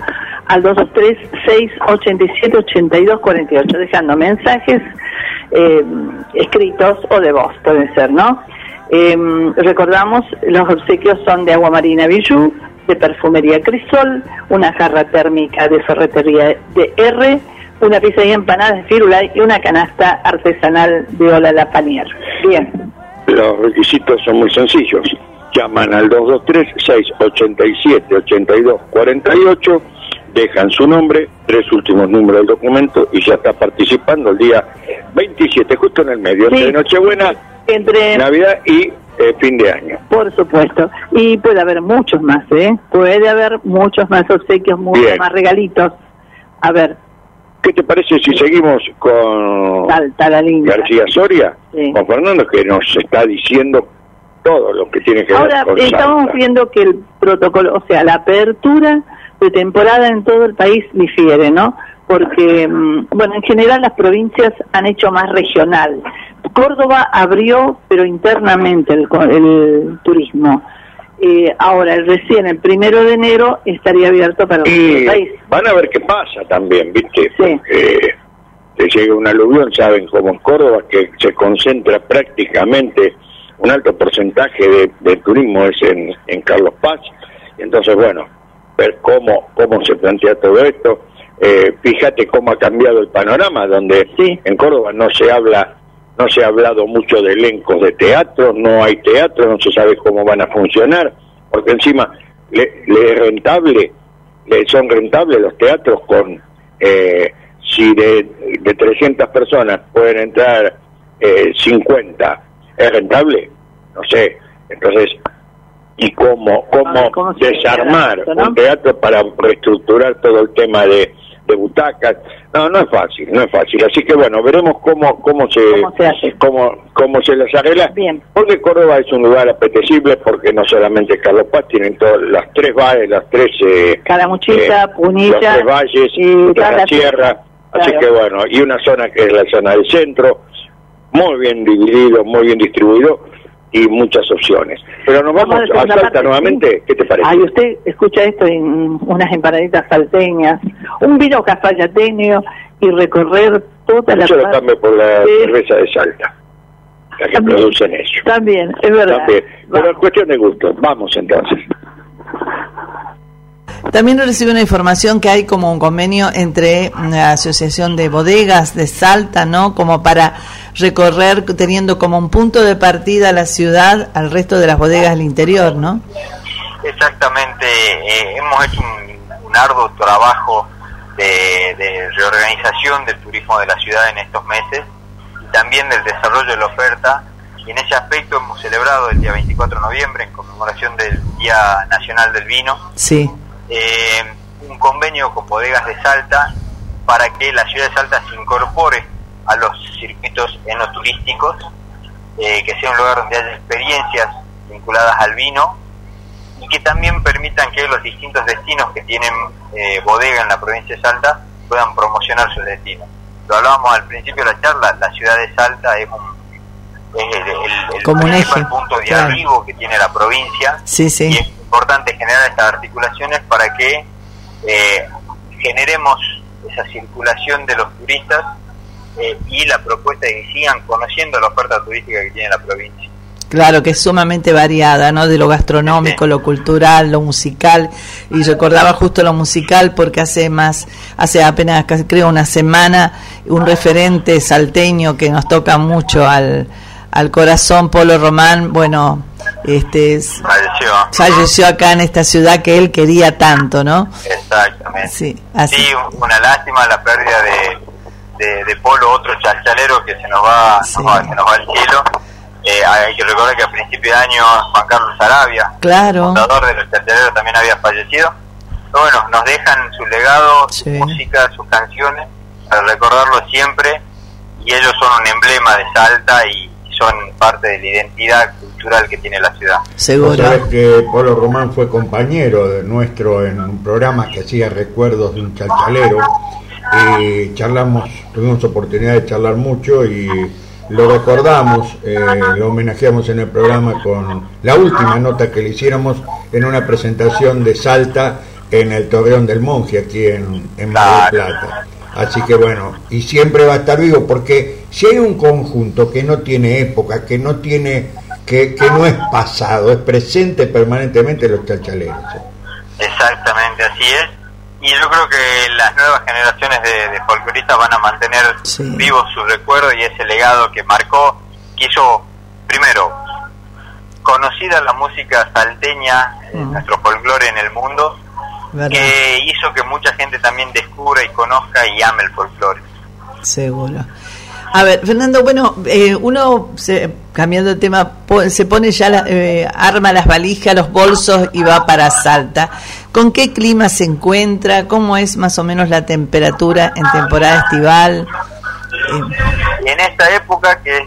al 223-687-8248, dejando mensajes eh, escritos o de voz, pueden ser, ¿no? Eh, recordamos, los obsequios son de agua marina Bijou, de perfumería Crisol, una jarra térmica de ferretería de R, una pizza y empanadas de Firula y una canasta artesanal de Ola La Panier. Bien. Los requisitos son muy sencillos. Llaman al 223-687-8248, dejan su nombre, tres últimos números del documento y ya está participando el día 27, justo en el medio, Sí. entre Nochebuena, Entre Navidad y eh, fin de año. Por supuesto. Y puede haber muchos más, ¿eh? Puede haber muchos más obsequios, muchos Bien. más regalitos. A ver, ¿Qué te parece si seguimos con. García Soria? Sí. Con Fernando, que nos está diciendo todo lo que tiene que Ahora, ver con estamos viendo que el protocolo, o sea, la apertura de temporada en todo el país difiere, ¿no? Porque, mm, bueno, en general las provincias han hecho más regional. Córdoba abrió, pero internamente el, el turismo. Eh, ahora, el recién el primero de enero estaría abierto para todo el Y país. van a ver qué pasa también, ¿viste? Porque te llega un aluvión, saben, como en Córdoba, que se concentra prácticamente un alto porcentaje de, turismo es en, en Carlos Paz. Y entonces, bueno, ver cómo, cómo se plantea todo esto. Eh, fíjate cómo ha cambiado el panorama, donde en Córdoba no se habla no se ha hablado mucho de elencos de teatro, no hay teatro, no se sabe cómo van a funcionar, porque encima le, le es rentable, le son rentables los teatros con, eh, si de, de 300 personas pueden entrar eh, 50, ¿es rentable? No sé, entonces, ¿y cómo, cómo, desarmar esto, no? un teatro para reestructurar todo el tema de, de butacas? No, no es fácil, no es fácil. Así que bueno, veremos cómo, cómo se, cómo, cómo se les arregla. Porque Córdoba es un lugar apetecible porque no solamente Carlos Paz, tienen todas las tres valles, las tres... Eh, eh, Punilla Los tres valles, y la Carla sierra. Así que bueno, y una zona que es la zona del centro, muy bien dividido, muy bien distribuido y muchas opciones. Pero nos vamos Vamos a Salta nuevamente, ¿qué te parece? Ay, usted escucha esto en unas empanaditas salteñas, un vino cafayateño y recorrer toda la Yo lo cambio por la cerveza de Salta, la que También. producen ellos. También, es verdad. También. Pero es cuestión de gusto. Vamos entonces. También recibe una información que hay como un convenio entre la Asociación de Bodegas de Salta, ¿no? Como para recorrer teniendo como un punto de partida la ciudad al resto de las bodegas del interior, ¿no? Exactamente, eh, hemos hecho un, un arduo trabajo de, de reorganización del turismo de la ciudad en estos meses y también del desarrollo de la oferta. Y en ese aspecto hemos celebrado el día 24 de noviembre, en conmemoración del Día Nacional del Vino, Sí. Eh, un convenio con bodegas de Salta para que la ciudad de Salta se incorpore a los circuitos enoturísticos, eh, que sea un lugar donde haya experiencias vinculadas al vino y que también permitan que los distintos destinos que tienen eh, bodega en la provincia de Salta puedan promocionar sus destinos. Lo hablábamos al principio de la charla, la ciudad de Salta es, un- es el, el- el Como principal punto de claro. arribo que tiene la provincia Sí, sí. y es importante generar estas articulaciones para que eh, generemos esa circulación de los turistas eh, y la propuesta de que sigan conociendo la oferta turística que tiene la provincia. Claro, que es sumamente variada, ¿no? De lo gastronómico, lo cultural, lo musical. Y recordaba justo lo musical porque hace más, hace apenas, creo, una semana, un referente salteño que nos toca mucho al, al corazón, Polo Román, bueno, este falleció. falleció acá en esta ciudad que él quería tanto, ¿no? Exactamente. Sí, así. Sí, una lástima la pérdida de, de, de Polo, otro chachalero que se nos va, Sí. no, se nos va al cielo. Eh, hay que recordar que a principio de año Juan Carlos Arabia, Claro. fundador de los chachaleros, también había fallecido. Pero bueno, nos dejan su legado, su música, sus canciones, para recordarlo siempre. Y ellos son un emblema de Salta y son parte de la identidad cultural que tiene la ciudad. Seguro. Vos sabés que Polo Román fue compañero de nuestro en un programa que hacía recuerdos de un chalchalero. Y charlamos, tuvimos oportunidad de charlar mucho y lo recordamos, eh, lo homenajeamos en el programa con la última nota que le hiciéramos en una presentación de Salta en el Torreón del Monje, aquí en, en Mar del Plata. Así que bueno, y siempre va a estar vivo, porque si hay un conjunto que no tiene época, que no tiene, que, que no es pasado, es presente permanentemente los chalchaleros. Exactamente, así es. Y yo creo que las nuevas generaciones de, de folcloristas van a mantener vivos su recuerdo y ese legado que marcó, que hizo, primero, conocida la música salteña, eh, nuestro folclore en el mundo, ¿Verdad? que hizo que mucha gente también descubra y conozca y ame el folclore. Seguro. A ver, Fernando, bueno, eh, uno, se, cambiando de tema, po- se pone ya, la- eh, arma las valijas, los bolsos y va para Salta. ¿Con qué clima se encuentra? ¿Cómo es más o menos la temperatura en temporada estival? En esta época, que es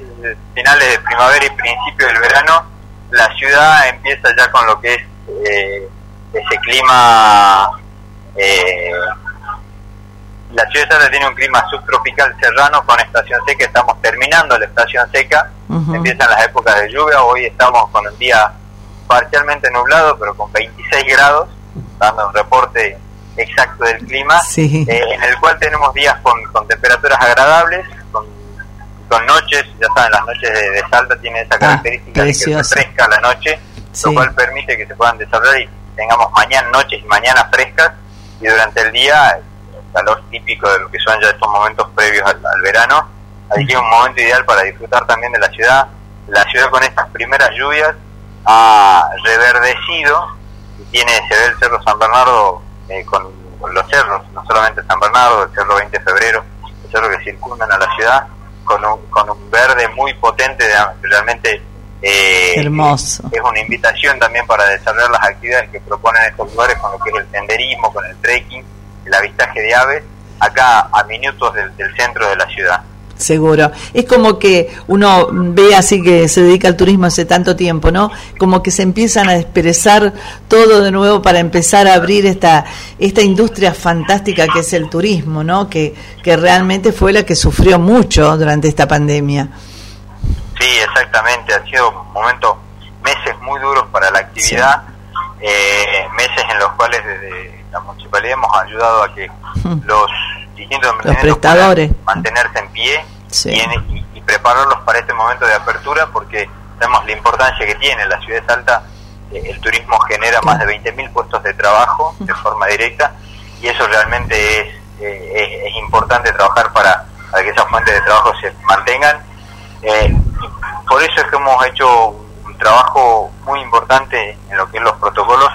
finales de primavera y principio del verano, la ciudad empieza ya con lo que es eh, ese clima. eh, la ciudad de Salta tiene un clima subtropical serrano con estación seca. Estamos terminando la estación seca. Empiezan las épocas de lluvia. Hoy estamos con un día parcialmente nublado, pero con 26 grados, dando un reporte exacto del clima, Sí. eh, en el cual tenemos días con, con temperaturas agradables, con, con noches, ya saben, las noches de, de Salta tienen esa característica de que se fresca la noche, Sí. lo cual permite que se puedan desarrollar y tengamos mañana, noches y mañanas frescas, y durante el día el calor típico de lo que son ya estos momentos previos al, verano, así que un momento ideal para disfrutar también de la ciudad. La ciudad con estas primeras lluvias ha reverdecido y tiene, se ve el Cerro San Bernardo eh, con, los cerros, no solamente San Bernardo, el Cerro 20 de Febrero, el cerro que circundan a la ciudad, con un, con un verde muy potente, realmente eh, Hermoso. es una invitación también para desarrollar las actividades que proponen estos lugares con lo que es el senderismo, con el trekking, el avistaje de aves, acá a minutos del, del centro de la ciudad. Seguro. Es como que uno ve así que se dedica al turismo hace tanto tiempo, ¿no? Como que se empiezan a desperezar todo de nuevo para empezar a abrir esta esta industria fantástica que es el turismo, ¿no? Que, que realmente fue la que sufrió mucho durante esta pandemia. Sí, exactamente, han sido momentos, meses muy duros para la actividad, eh, meses en los cuales desde la municipalidad hemos ayudado a que los distintos emprendimientos prestadores. mantenerse en pie Sí. y, en- y- y prepararlos para este momento de apertura porque sabemos la importancia que tiene la ciudad de Salta, eh, el turismo genera más de 20.000 puestos de trabajo de forma directa y eso realmente es, eh, es, es importante trabajar para, para que esas fuentes de trabajo se mantengan. Eh, por eso es que hemos hecho un trabajo muy importante en lo que es los protocolos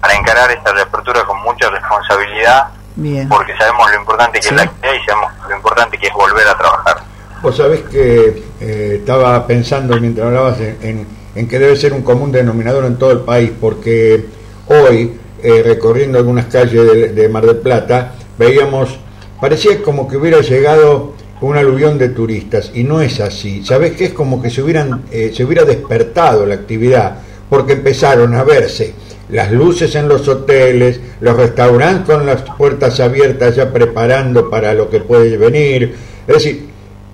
para encarar esta reapertura con mucha responsabilidad Bien. porque sabemos lo importante que es la actividad y sabemos lo importante que es volver a trabajar. Vos sabés que eh, estaba pensando mientras hablabas en, en- en que debe ser un común denominador en todo el país, porque hoy, eh, recorriendo algunas calles de, de Mar del Plata, veíamos, parecía como que hubiera llegado un aluvión de turistas, y no es así. Sabés que es como que se, hubieran, eh, se hubiera despertado la actividad, porque empezaron a verse las luces en los hoteles, los restaurantes con las puertas abiertas ya preparando para lo que puede venir. Es decir,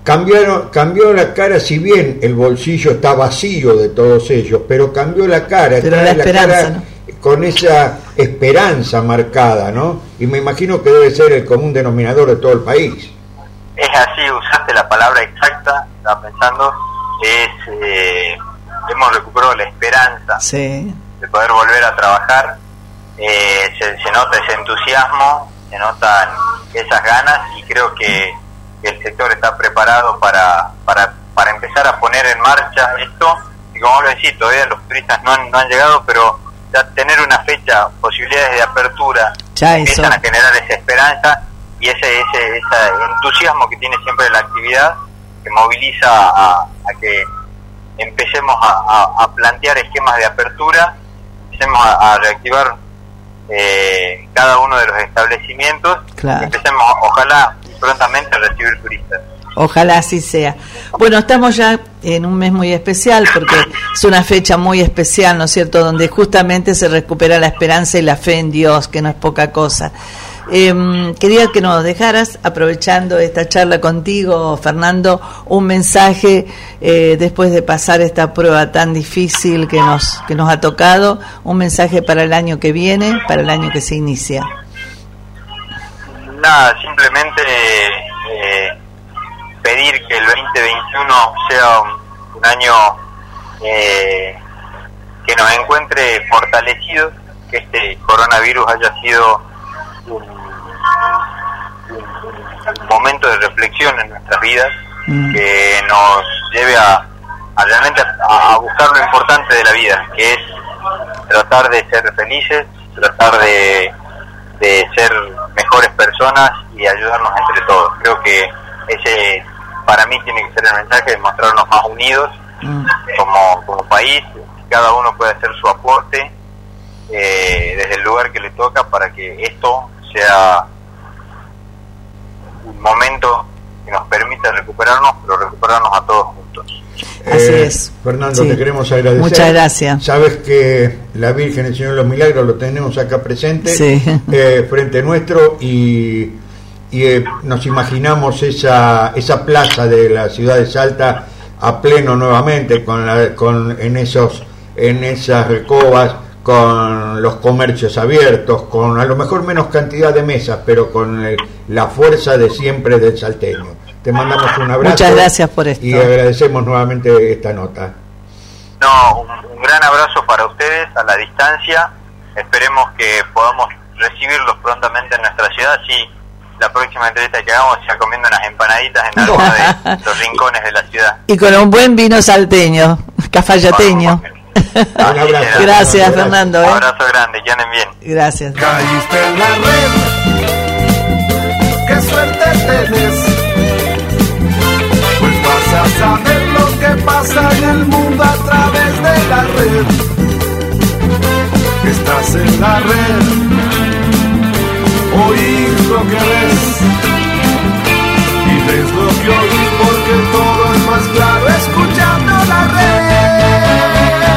cambiaron, cambió la cara, si bien el bolsillo está vacío de todos ellos, pero cambió la cara, Pero la esperanza, cara con esa esperanza marcada, ¿no? Y me imagino que debe ser el común denominador de todo el país. Es así, usaste la palabra exacta, estaba pensando, es, eh, hemos recuperado la esperanza de poder volver a trabajar, eh, se, nota ese entusiasmo, se notan esas ganas y creo que el sector está preparado para, para, para empezar a poner en marcha esto. Y como lo decís, todavía los turistas no han, no han llegado, pero ya tener una fecha, posibilidades de apertura, empiezan a generar esa esperanza y ese, ese, entusiasmo que tiene siempre la actividad que moviliza a, que empecemos a, plantear esquemas de apertura, empecemos a, reactivar eh, cada uno de los establecimientos, empecemos ojalá prontamente a recibir turistas. Ojalá así sea. Bueno, estamos ya en un mes muy especial porque es una fecha muy especial, ¿no es cierto?, donde justamente se recupera la esperanza y la fe en Dios, que no es poca cosa. Em, quería que nos dejaras, aprovechando esta charla contigo, Fernando, un mensaje eh, después de pasar esta prueba tan difícil que nos, que nos ha tocado, un mensaje para el año que viene, para el año que se inicia. Nada, simplemente eh, pedir que el 2021 sea un, año eh, que nos encuentre fortalecidos, que este coronavirus haya sido un, momento de reflexión en nuestras vidas, mm. que nos lleve a, realmente a, buscar lo importante de la vida, que es tratar de ser felices, tratar de, de ser mejores personas y ayudarnos entre todos. Creo que ese para mí tiene que ser el mensaje de mostrarnos más unidos mm. como, como país, cada uno puede hacer su aporte eh, desde el lugar que le toca para que esto sea un momento que nos permita recuperarnos, pero recuperarnos a todos juntos. Así eh, es. Fernando, te queremos agradecer. Muchas gracias. Sabes que la Virgen, el Señor de los Milagros, lo tenemos acá presente, (laughs) eh, frente nuestro, y y eh, nos imaginamos esa, esa plaza de la ciudad de Salta a pleno nuevamente con, la, con en esos en esas recobas con los comercios abiertos con a lo mejor menos cantidad de mesas pero con la fuerza de siempre del salteño. Te mandamos un abrazo muchas gracias por esto. y agradecemos nuevamente esta nota. No un gran abrazo para ustedes a la distancia. Esperemos que podamos recibirlos prontamente en nuestra ciudad. Sí la próxima entrevista que hagamos ya comiendo unas empanaditas en alguno de (laughs) los rincones de la ciudad. Y con un buen vino salteño, (laughs) cafayateño. (laughs) Gracias, Fernando. Un ¿eh? abrazo grande, que anden bien. Gracias. Caíste en la red, qué suerte tenés. Pues vas a saber lo que pasa en el mundo a través de la red. Estás en la red oír lo que ves y ves lo que oís porque todo es más claro escuchando la red.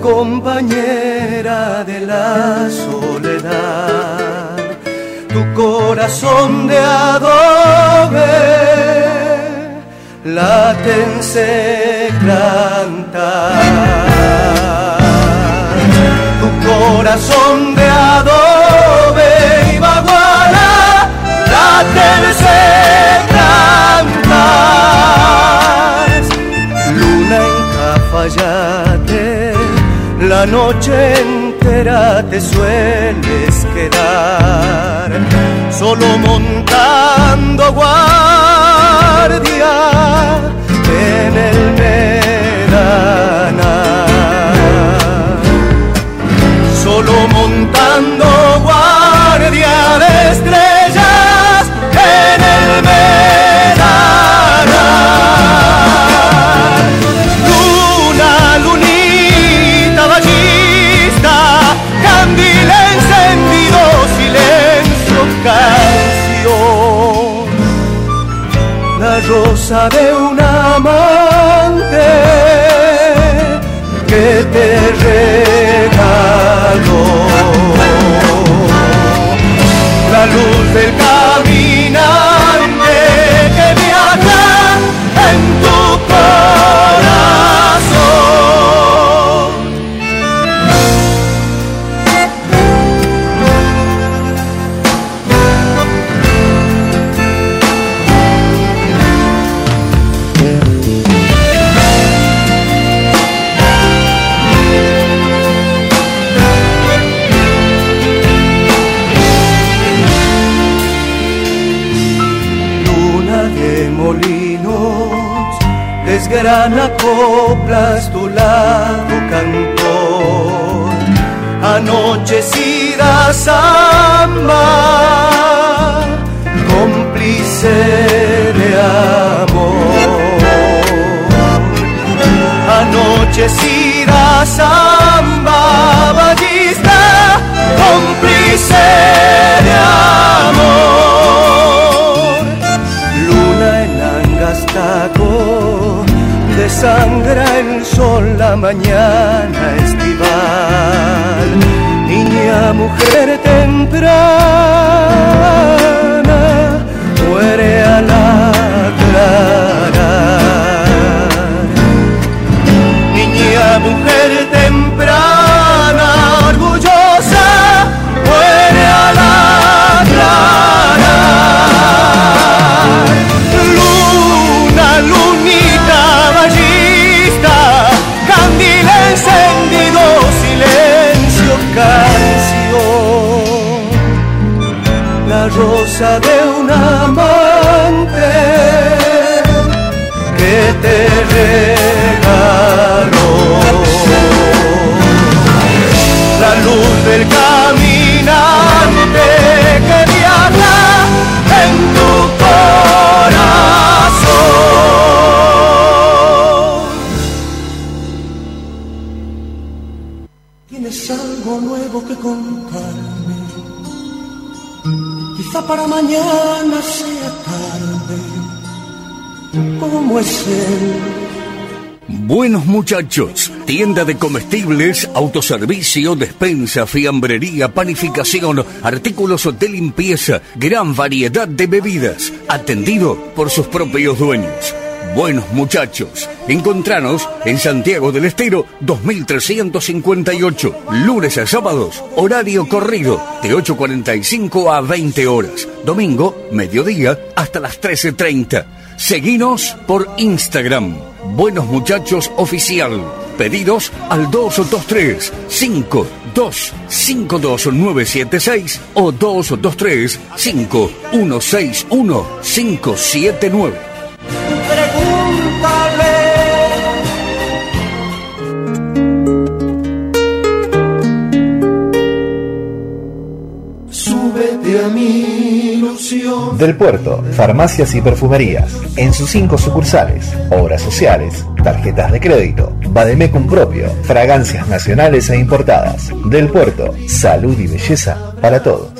Compañera de la soledad, tu corazón de adobe latense cantar. Tu corazón de adobe y baguala latense cantar. Luna en Cafayate la noche entera te sueles quedar solo montando guardia en el Medana. Solo montando guardia de de un amante que te regaló. Buenos muchachos, tienda de comestibles, autoservicio, despensa, fiambrería, panificación, artículos de limpieza, gran variedad de bebidas, atendido por sus propios dueños. Buenos muchachos, encontranos en Santiago del Estero 2358, lunes a sábados, horario corrido de 8.45 a 20 horas, domingo, mediodía hasta las 13.30. Seguinos por Instagram. Buenos Muchachos Oficial. Pedidos al 223 5252976 o 223 5161 579. Del Puerto, farmacias y perfumerías. En sus cinco sucursales, obras sociales, tarjetas de crédito, Bademecum propio, fragancias nacionales e importadas. Del Puerto, salud y belleza para todos.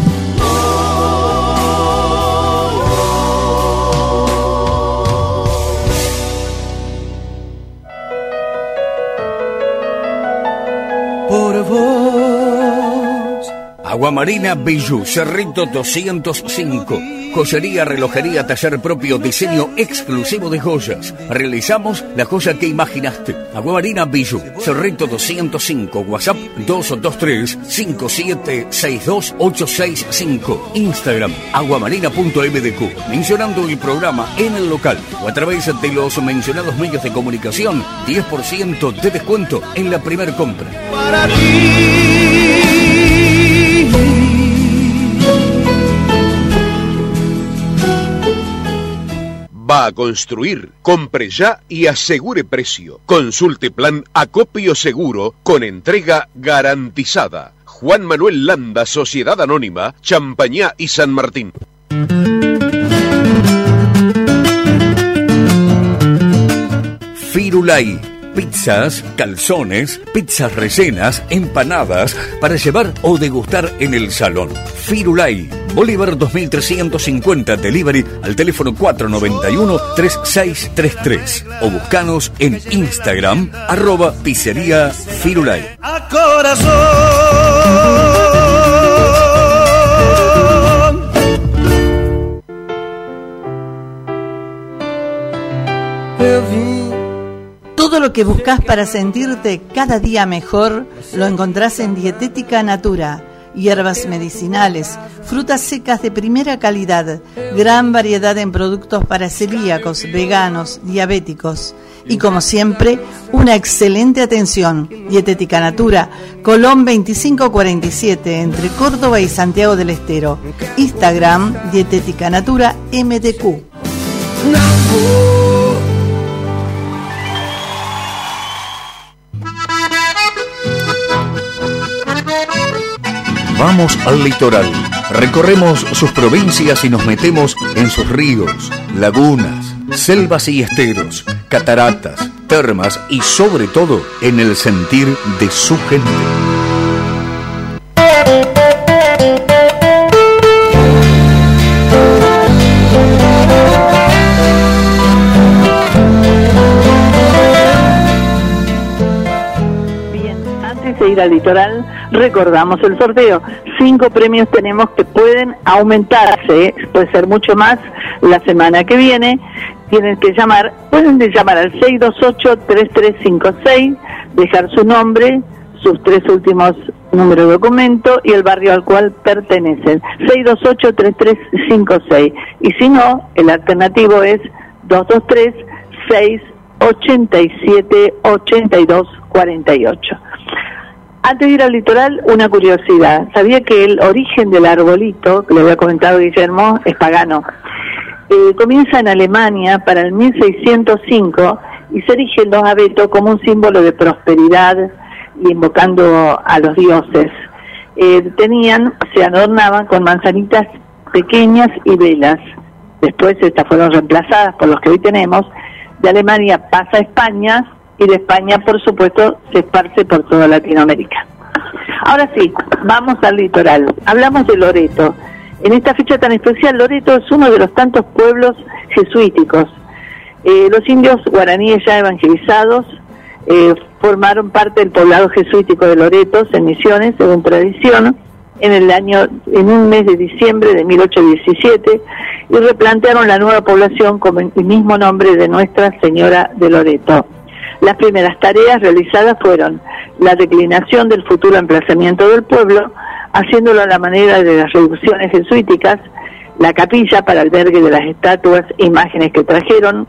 Aguamarina Bijou, Cerrito 205. Joyería, relojería, taller propio, diseño exclusivo de joyas. Realizamos la joya que imaginaste. Aguamarina Bijou, Cerrito 205, WhatsApp 223-5762-865. Instagram, aguamarina.mdq. Mencionando el programa en el local o a través de los mencionados medios de comunicación, 10% de descuento en la primera compra. Para ti. ¿Va a construir? Compre ya y asegure precio. Consulte plan Acopio Seguro con entrega garantizada. Juan Manuel Landa, Sociedad Anónima, Champañá y San Martín. Firulai. Pizzas, calzones, pizzas recenas, empanadas para llevar o degustar en el salón. Firulai, Bolívar 2350 Delivery al teléfono 491-3633 o buscanos en Instagram arroba pizzería Firulai. A corazón. Todo lo que buscas para sentirte cada día mejor lo encontrás en Dietética Natura. Hierbas medicinales, frutas secas de primera calidad, gran variedad en productos para celíacos, veganos, diabéticos. Y como siempre, una excelente atención. Dietética Natura, Colón 2547, entre Córdoba y Santiago del Estero. Instagram, Dietética Natura MDQ. Vamos al litoral. Recorremos sus provincias y nos metemos en sus ríos, lagunas, selvas y esteros, cataratas, termas y sobre todo en el sentir de su gente. Ir al litoral, recordamos el sorteo. Cinco premios tenemos que pueden aumentarse, ¿eh? puede ser mucho más la semana que viene. Tienen que llamar, pueden llamar al 628-3356, dejar su nombre, sus tres últimos números de documento y el barrio al cual pertenecen. 628-3356. Y si no, el alternativo es 223 687 8248 Antes de ir al litoral, una curiosidad. Sabía que el origen del arbolito, que le había comentado Guillermo, es pagano. Eh, comienza en Alemania para el 1605 y se erige los abetos como un símbolo de prosperidad y invocando a los dioses. Eh, tenían, se adornaban con manzanitas pequeñas y velas. Después estas fueron reemplazadas por los que hoy tenemos. De Alemania pasa a España y de España, por supuesto, se esparce por toda Latinoamérica. Ahora sí, vamos al litoral. Hablamos de Loreto. En esta fecha tan especial, Loreto es uno de los tantos pueblos jesuíticos. Eh, los indios guaraníes ya evangelizados eh, formaron parte del poblado jesuítico de Loreto en Misiones, según tradición, en el año, en un mes de diciembre de 1817 y replantearon la nueva población con el mismo nombre de Nuestra Señora de Loreto. Las primeras tareas realizadas fueron la declinación del futuro emplazamiento del pueblo, haciéndolo a la manera de las reducciones jesuíticas, la capilla para albergue de las estatuas e imágenes que trajeron,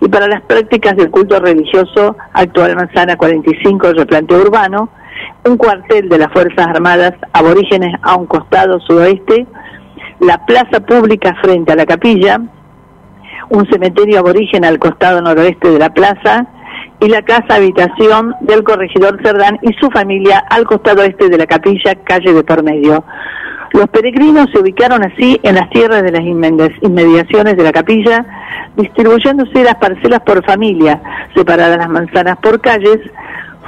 y para las prácticas del culto religioso actual Manzana 45 replanteo urbano, un cuartel de las Fuerzas Armadas aborígenes a un costado sudoeste, la plaza pública frente a la capilla, un cementerio aborigen al costado noroeste de la plaza y la casa habitación del corregidor Cerdán y su familia al costado este de la capilla, calle de por medio. Los peregrinos se ubicaron así en las tierras de las inmediaciones de la capilla, distribuyéndose las parcelas por familia, separadas las manzanas por calles,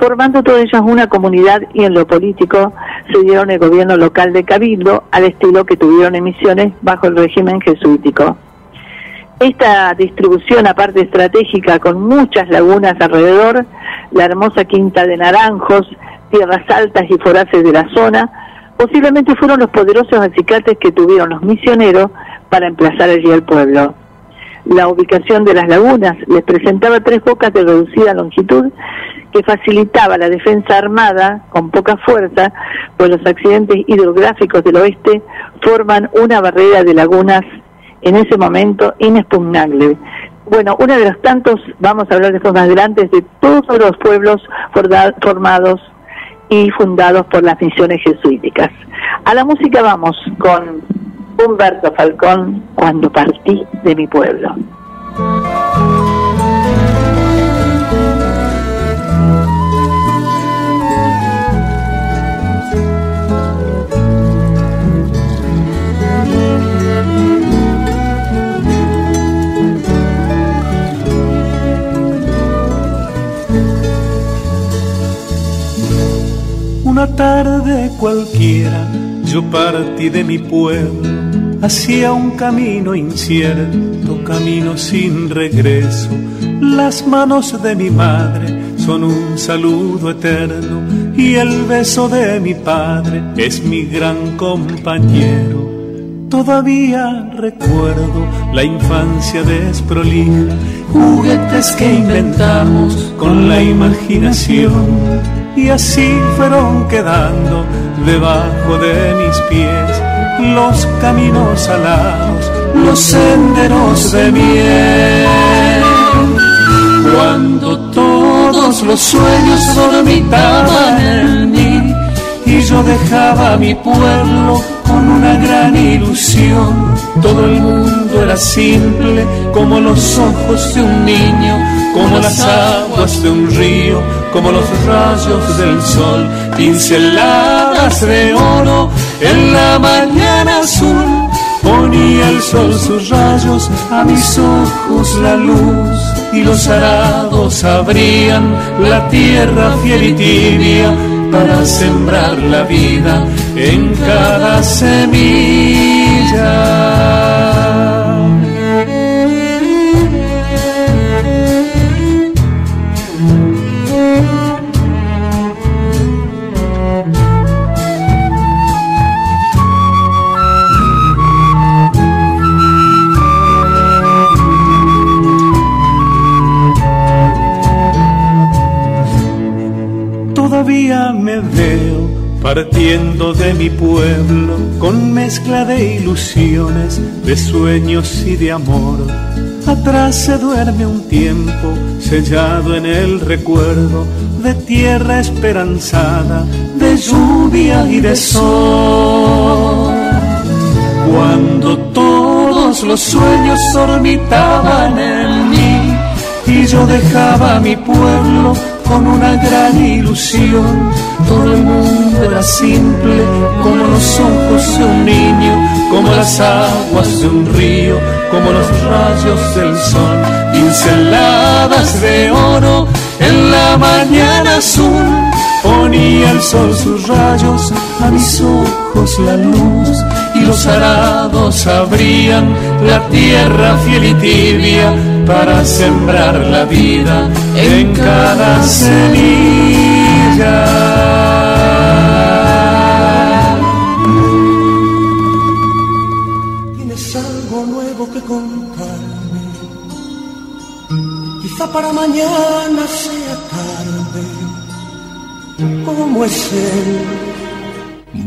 formando todas ellas una comunidad y en lo político se dieron el gobierno local de Cabildo al estilo que tuvieron emisiones bajo el régimen jesuítico. Esta distribución, aparte estratégica, con muchas lagunas alrededor, la hermosa quinta de naranjos, tierras altas y foraces de la zona, posiblemente fueron los poderosos acicates que tuvieron los misioneros para emplazar allí al pueblo. La ubicación de las lagunas les presentaba tres bocas de reducida longitud que facilitaba la defensa armada con poca fuerza, pues los accidentes hidrográficos del oeste forman una barrera de lagunas en ese momento inexpugnable. Bueno, uno de los tantos, vamos a hablar de formas grandes, de todos los pueblos formados y fundados por las misiones jesuíticas. A la música vamos con Humberto Falcón, Cuando partí de mi pueblo. Una tarde cualquiera yo partí de mi pueblo hacia un camino incierto, camino sin regreso. Las manos de mi madre son un saludo eterno y el beso de mi padre es mi gran compañero. Todavía recuerdo la infancia desprolija, juguetes que inventamos con la imaginación y así fueron quedando debajo de mis pies los caminos alados, los senderos de miel. Cuando todos los sueños dormitaban en mí y yo dejaba mi pueblo con una gran ilusión, todo el mundo era simple como los ojos de un niño, como las aguas de un río como los rayos del sol, pinceladas de oro en la mañana azul. Ponía el sol sus rayos a mis ojos la luz y los arados abrían la tierra fiel y tibia para sembrar la vida en cada semilla. Partiendo de mi pueblo con mezcla de ilusiones, de sueños y de amor. Atrás se duerme un tiempo sellado en el recuerdo de tierra esperanzada, de lluvia y de sol. Cuando todos los sueños orbitaban en mí y yo dejaba mi pueblo con una gran ilusión. Todo el mundo era simple, como los ojos de un niño, como las aguas de un río, como los rayos del sol, pinceladas de oro en la mañana azul. Ponía el sol sus rayos a mis ojos la luz y los arados abrían la tierra fiel y tibia para sembrar la vida en cada semilla. Tienes algo nuevo que contarme. Quizá para mañana sea tarde. ¿Cómo es él?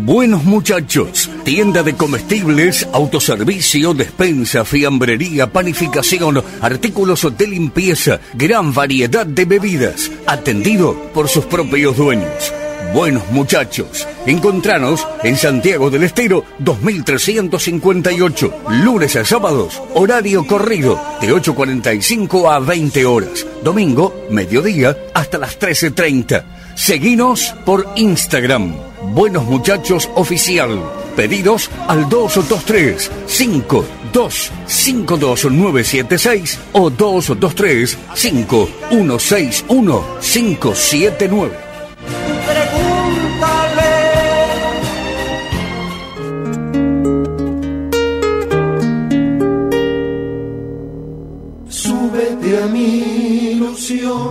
Buenos muchachos, tienda de comestibles, autoservicio, despensa, fiambrería, panificación, artículos de limpieza, gran variedad de bebidas, atendido por sus propios dueños. Buenos muchachos, encontranos en Santiago del Estero 2358, lunes a sábados, horario corrido de 8.45 a 20 horas, domingo, mediodía hasta las 13.30. Seguinos por Instagram Buenos Muchachos Oficial. Pedidos al 223 5252 o 223 5161 579.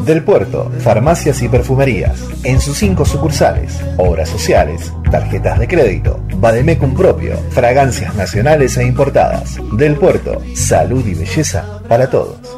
Del Puerto, farmacias y perfumerías. En sus cinco sucursales, obras sociales, tarjetas de crédito, Bademecum propio, fragancias nacionales e importadas. Del Puerto, salud y belleza para todos.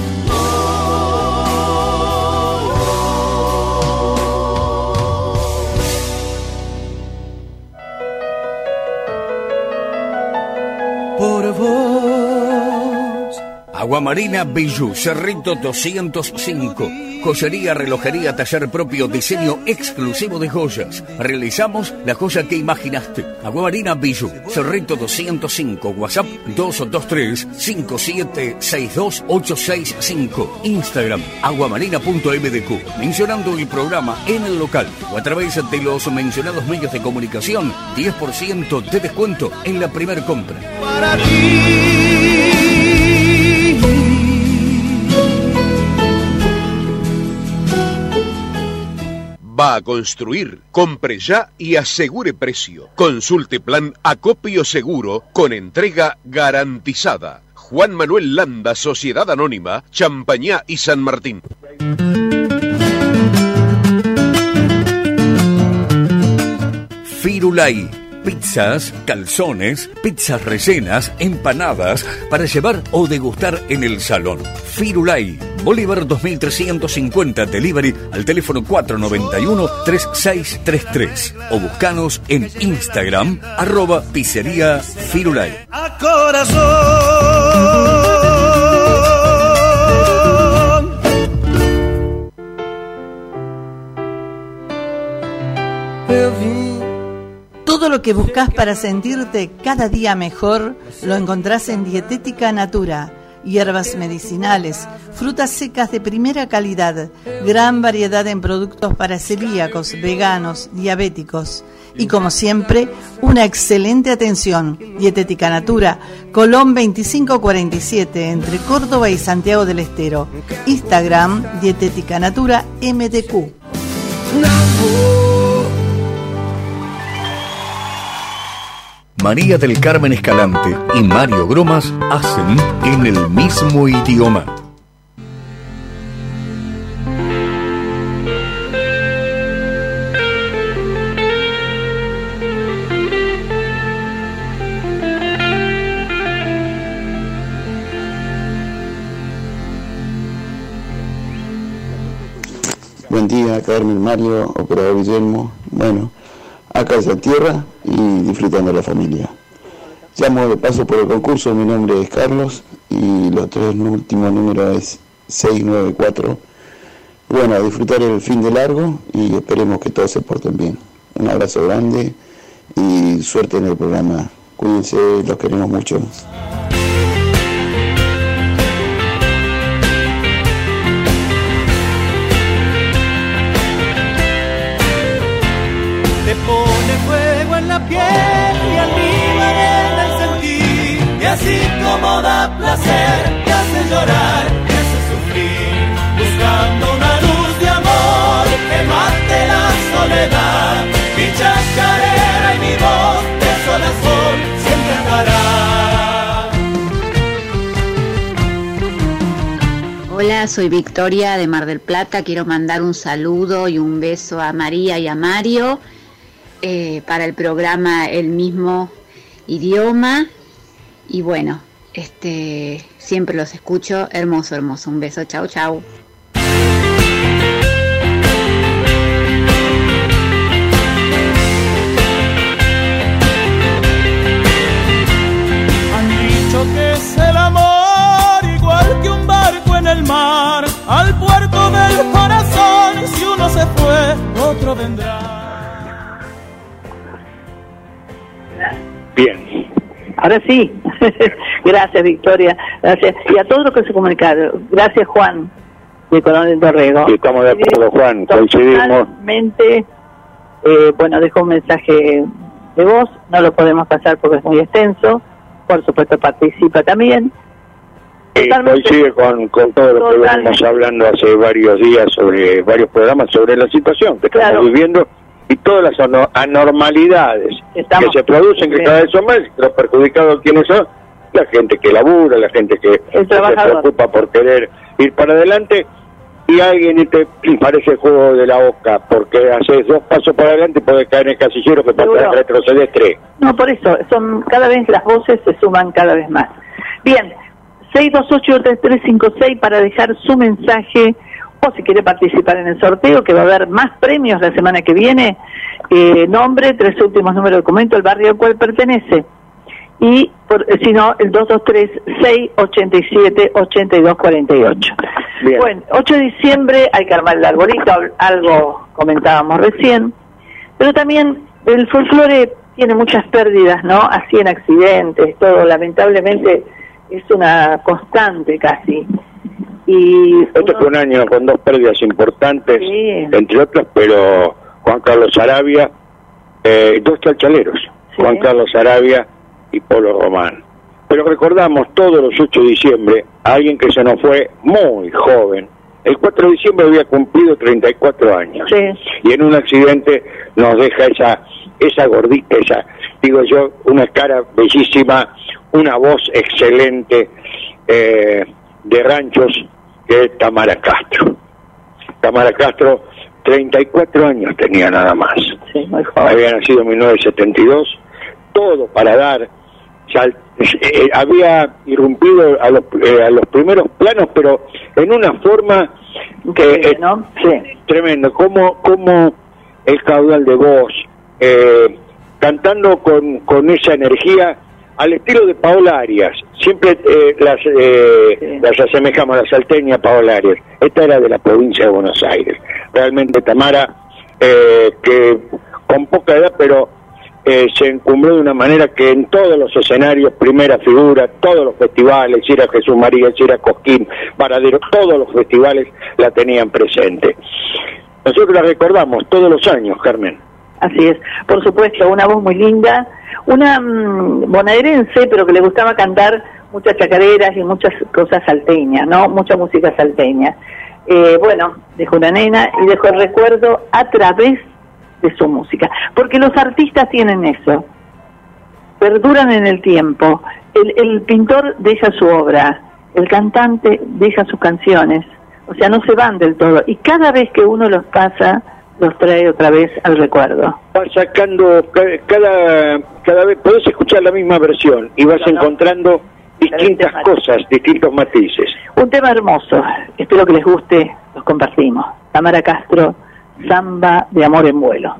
Aguamarina Bijou, Cerrito 205. Joyería, relojería, taller propio, diseño exclusivo de joyas. Realizamos la joya que imaginaste. Aguamarina Bijou, Cerrito 205, WhatsApp 223-5762-865. Instagram, aguamarina.mdq. Mencionando el programa en el local o a través de los mencionados medios de comunicación, 10% de descuento en la primera compra. Para ti. Va a construir, compre ya y asegure precio. Consulte plan Acopio Seguro con entrega garantizada. Juan Manuel Landa, Sociedad Anónima, Champañá y San Martín. Firulai. Pizzas, calzones, pizzas rellenas, empanadas para llevar o degustar en el salón. Firulai, Bolívar 2350 Delivery al teléfono 491-3633 o buscanos en Instagram arroba pizzería Firulai. a corazón. Todo lo que buscas para sentirte cada día mejor lo encontrás en Dietética Natura. Hierbas medicinales, frutas secas de primera calidad, gran variedad en productos para celíacos, veganos, diabéticos. Y como siempre, una excelente atención. Dietética Natura, Colón 2547, entre Córdoba y Santiago del Estero. Instagram, Dietética Natura MDQ. María del Carmen Escalante y Mario Gromas hacen en el mismo idioma. Buen día, Carmen, Mario, operador Guillermo. Bueno, acá la tierra y disfrutando la familia. Llamo de paso por el concurso, mi nombre es Carlos y los tres últimos números es 694. Bueno, a disfrutar el fin de largo y esperemos que todos se porten bien. Un abrazo grande y suerte en el programa. Cuídense, los queremos mucho. La piel y almíbar en el sentir. Y así como da placer, te hace llorar, te hace sufrir. Buscando una luz de amor que mate la soledad. Mi chacarera y mi voz de sol a sol siempre andará. Hola, soy Victoria de Mar del Plata. Quiero mandar un saludo y un beso a María y a Mario eh, para el programa El mismo idioma. Y bueno, este siempre los escucho. Hermoso, hermoso. Un beso. Han dicho que es el amor igual que un barco en el mar, al puerto del corazón. Si uno se fue, otro vendrá. Bien. Ahora sí. (laughs) Gracias, Victoria. Gracias. Y a todos los que se comunicaron. Gracias, Juan, de Coronel Dorrego. Sí, estamos de acuerdo, Juan, coincidimos. Eh, bueno, dejo un mensaje de voz. No lo podemos pasar porque es muy extenso. Por supuesto, participa también. Eh, coincide con, con todo lo que venimos hablando hace varios días sobre varios programas sobre la situación que estamos viviendo y todas las ano- anormalidades que se producen que cada vez son más los perjudicados quiénes son la gente que labura la gente que, que se preocupa por querer ir para adelante y alguien te y parece el juego de la boca porque haces dos pasos para adelante y puedes caer en el casillero que para retroceder tres. No, por eso, son cada vez las voces se suman cada vez más. Bien, 628-3356 para dejar su mensaje o si quiere participar en el sorteo, que va a haber más premios la semana que viene. Eh, nombre, tres últimos números de documento, el barrio al cual pertenece. y eh, si no, el 223-687-8248. Bueno, 8 de diciembre hay que armar el arbolito, algo comentábamos recién, pero también el folclore tiene muchas pérdidas, ¿no? Así en accidentes, todo, lamentablemente es una constante casi. Y Este fue un año con dos pérdidas importantes, entre otras, pero Juan Carlos Arabia, eh, dos chalchaleros, Juan Carlos Arabia y Polo Román. Pero recordamos todos los 8 de diciembre a alguien que se nos fue muy joven. El 4 de diciembre había cumplido 34 años. Y en un accidente nos deja esa esa gordita, esa, digo yo, una cara bellísima, una voz excelente eh, de ranchos, que es Tamara Castro. Tamara Castro, 34 años tenía nada más. Había nacido en 1972, todo para dar eh, había irrumpido a los, eh, a los primeros planos, pero en una forma que es tremendo, como, como el caudal de voz, eh, cantando con, con esa energía al estilo de Paola Arias. Siempre las, las asemejamos a la salteña Paola Arias. Esta era de la provincia de Buenos Aires. Realmente Tamara, que con poca edad, pero eh, se encumbró de una manera que en todos los escenarios, primera figura, todos los festivales, si era Jesús María, si era Cosquín, Paradero, todos los festivales la tenían presente. Nosotros la recordamos todos los años, Carmen. Así es, por supuesto, una voz muy linda, una mm, bonaerense, pero que le gustaba cantar muchas chacareras y muchas cosas salteñas, ¿no? Mucha música salteña. Eh, bueno, dejó una nena y dejó el recuerdo a través de su música. Porque los artistas tienen eso, perduran en el tiempo. El, el pintor deja su obra, el cantante deja sus canciones, o sea, no se van del todo. Y cada vez que uno los pasa, los trae otra vez al recuerdo. Vas sacando, cada, cada vez, podés escuchar la misma versión y vas encontrando distintas cosas, distintos matices. Un tema hermoso, espero que les guste, los compartimos. Tamara Castro, Samba de Amor en Vuelo.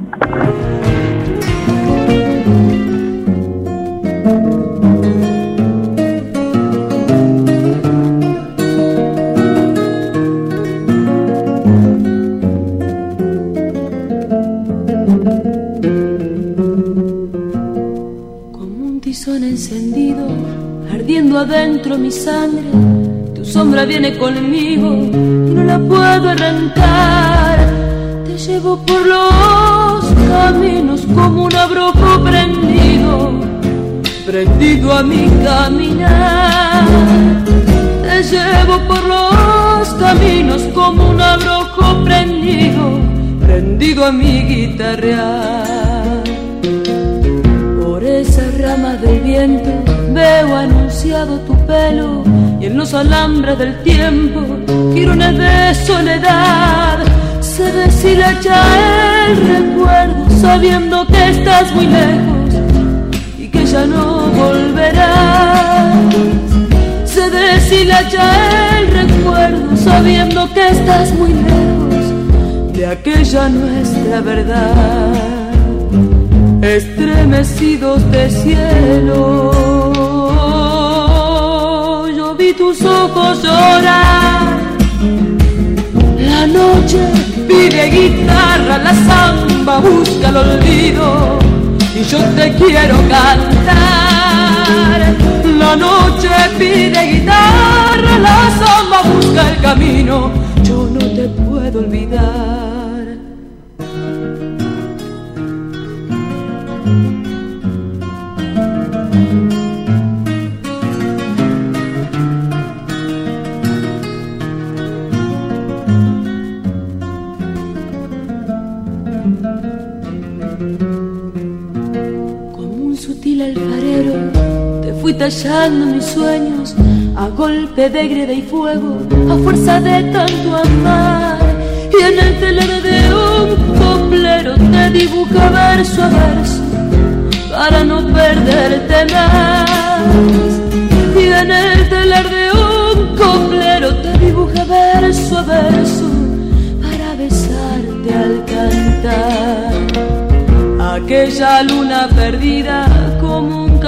Encendido, ardiendo adentro mi sangre, tu sombra viene conmigo y no la puedo arrancar llevo por los caminos como un abrojo prendido, prendido a mi caminar. Te llevo por los caminos como un abrojo prendido, prendido a mi guitarrear. Del viento veo anunciado tu pelo y en los alambres del tiempo girones de soledad se deshilacha el recuerdo sabiendo que estás muy lejos y que ya no volverás. Se deshilacha el recuerdo sabiendo que estás muy lejos de aquella nuestra verdad. Estremecidos de cielo, yo vi tus ojos llorar. La noche pide guitarra, la samba busca el olvido y yo te quiero cantar. La noche pide guitarra, la samba busca el camino, tallando mis sueños a golpe de greda y fuego, a fuerza de tanto amar. Y en el telar de un coplero te dibuja verso a verso para no perderte más. Y en el telar de un coplero te dibuja verso a verso para besarte al cantar. Aquella luna perdida como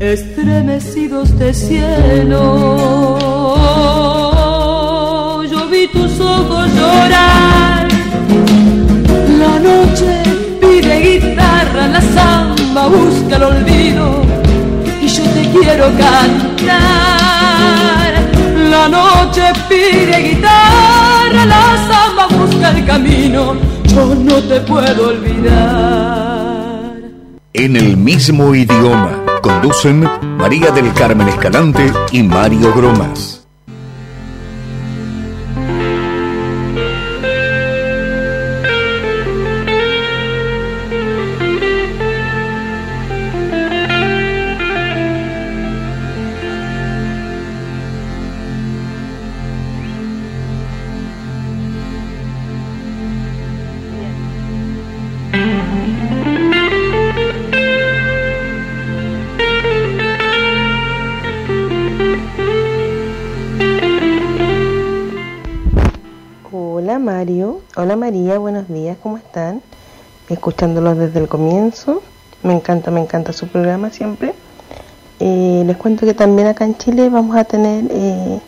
estremecidos de cielo. Yo vi tus ojos llorar. La noche pide guitarra, la samba busca el olvido y yo te quiero cantar. La noche pide guitarra, la samba busca el camino, yo no te puedo olvidar. En el mismo idioma Conducen María del Carmen Escalante y Mario Gromas. Están? Escuchándolos desde el comienzo, me encanta, me encanta su programa siempre. Eh, les cuento que también acá en Chile vamos a tener eh,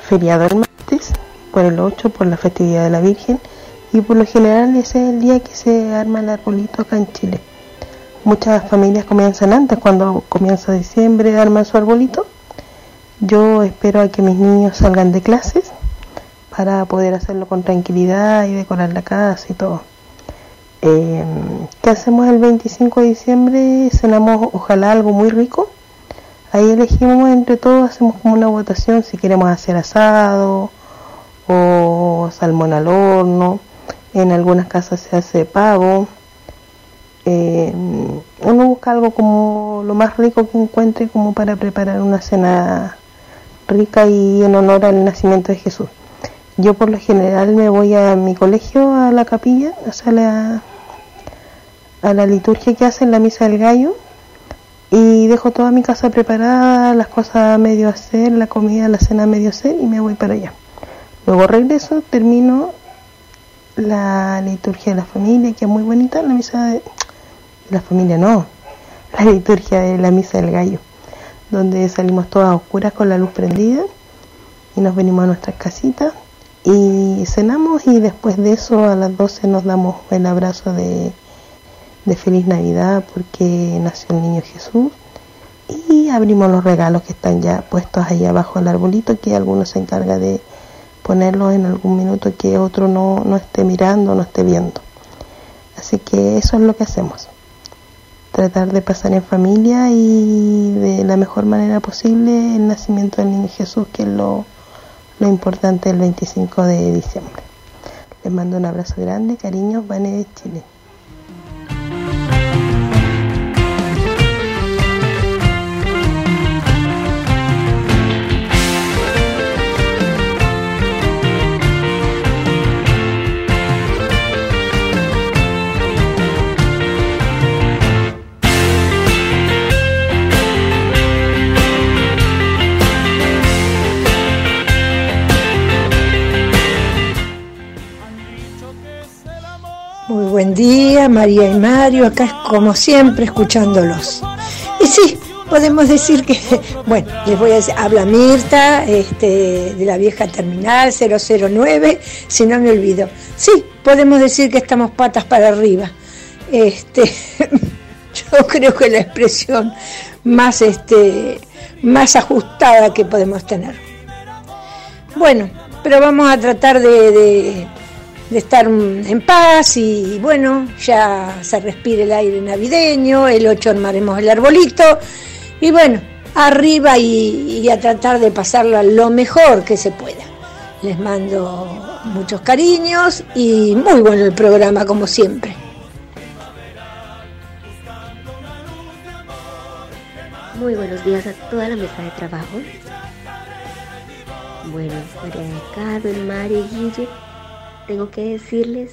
feriado el martes, por el 8, por la festividad de la Virgen, y por lo general ese es el día que se arma el arbolito acá en Chile. Muchas familias comienzan antes, cuando comienza diciembre, arman su arbolito. Yo espero a que mis niños salgan de clases para poder hacerlo con tranquilidad y decorar la casa y todo. Eh, ¿Qué hacemos el 25 de diciembre? Cenamos ojalá algo muy rico. Ahí elegimos entre todos, hacemos como una votación si queremos hacer asado o salmón al horno. En algunas casas se hace pavo. Eh, uno busca algo como lo más rico que encuentre como para preparar una cena rica y en honor al nacimiento de Jesús. Yo por lo general me voy a mi colegio, a la capilla, o sea, la, a la liturgia que hacen la misa del gallo y dejo toda mi casa preparada, las cosas a medio hacer, la comida, la cena a medio hacer y me voy para allá. Luego regreso, termino la liturgia de la familia, que es muy bonita, la misa de, la familia no, (laughs) la liturgia de la misa del gallo, donde salimos todas oscuras con la luz prendida y nos venimos a nuestras casitas y cenamos y después de eso a las 12 nos damos el abrazo de, de feliz Navidad porque nació el niño Jesús y abrimos los regalos que están ya puestos ahí abajo del arbolito que alguno se encarga de ponerlos en algún minuto que otro no, no esté mirando, no esté viendo. Así que eso es lo que hacemos. Tratar de pasar en familia y de la mejor manera posible el nacimiento del niño Jesús, que es lo, lo importante el 25 de diciembre. Les mando un abrazo grande, cariños, Vane de Chile. Buen día, María y Mario, acá es como siempre escuchándolos. Y sí, podemos decir que, (laughs) bueno, les voy a decir, habla Mirta, este, de la vieja terminal 009, si no me olvido. Sí, podemos decir que estamos patas para arriba. Este, (laughs) yo creo que la expresión más, este, más ajustada que podemos tener. Bueno, pero vamos a tratar de de estar en paz y bueno, ya se respire el aire navideño, el 8 armaremos el arbolito y bueno, arriba y, a tratar de pasarlo lo mejor que se pueda. Les mando muchos cariños y muy bueno el programa como siempre. Muy buenos días a toda la mesa de trabajo. Bueno, María de Carmen, Mario y Guille, tengo que decirles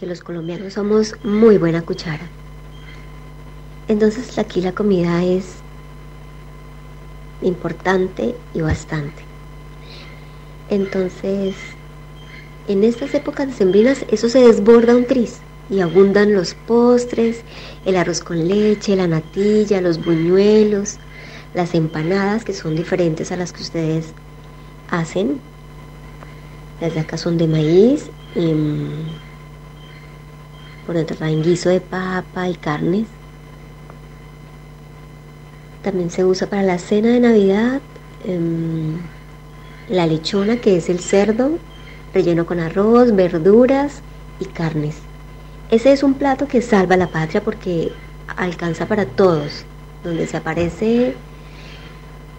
que los colombianos somos muy buena cuchara. Entonces aquí la comida es importante y bastante. Entonces, en estas épocas decembrinas eso se desborda un tris y abundan los postres, el arroz con leche, la natilla, los buñuelos, las empanadas que son diferentes a las que ustedes hacen. Las de acá son de maíz mm, por dentro traen guiso de papa y carnes. También se usa para la cena de Navidad em, la lechona, que es el cerdo, relleno con arroz, verduras y carnes. Ese es un plato que salva la patria porque alcanza para todos, donde se aparece,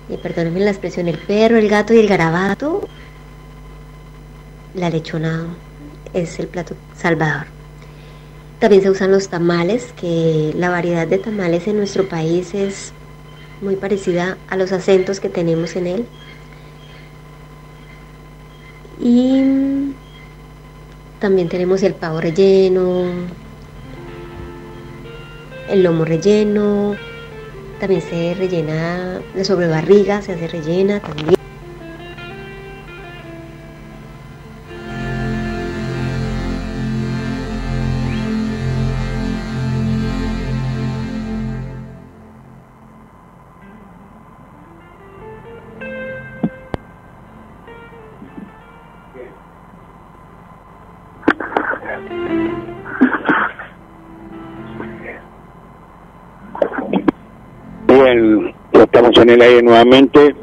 y perdónenme la expresión, el perro, el gato y el garabato, la lechona es el plato salvador. También se usan los tamales, que la variedad de tamales en nuestro país es muy parecida a los acentos que tenemos en él. Y también tenemos el pavo relleno, el lomo relleno, también se rellena de sobrebarriga, se hace rellena también. En el aire nuevamente.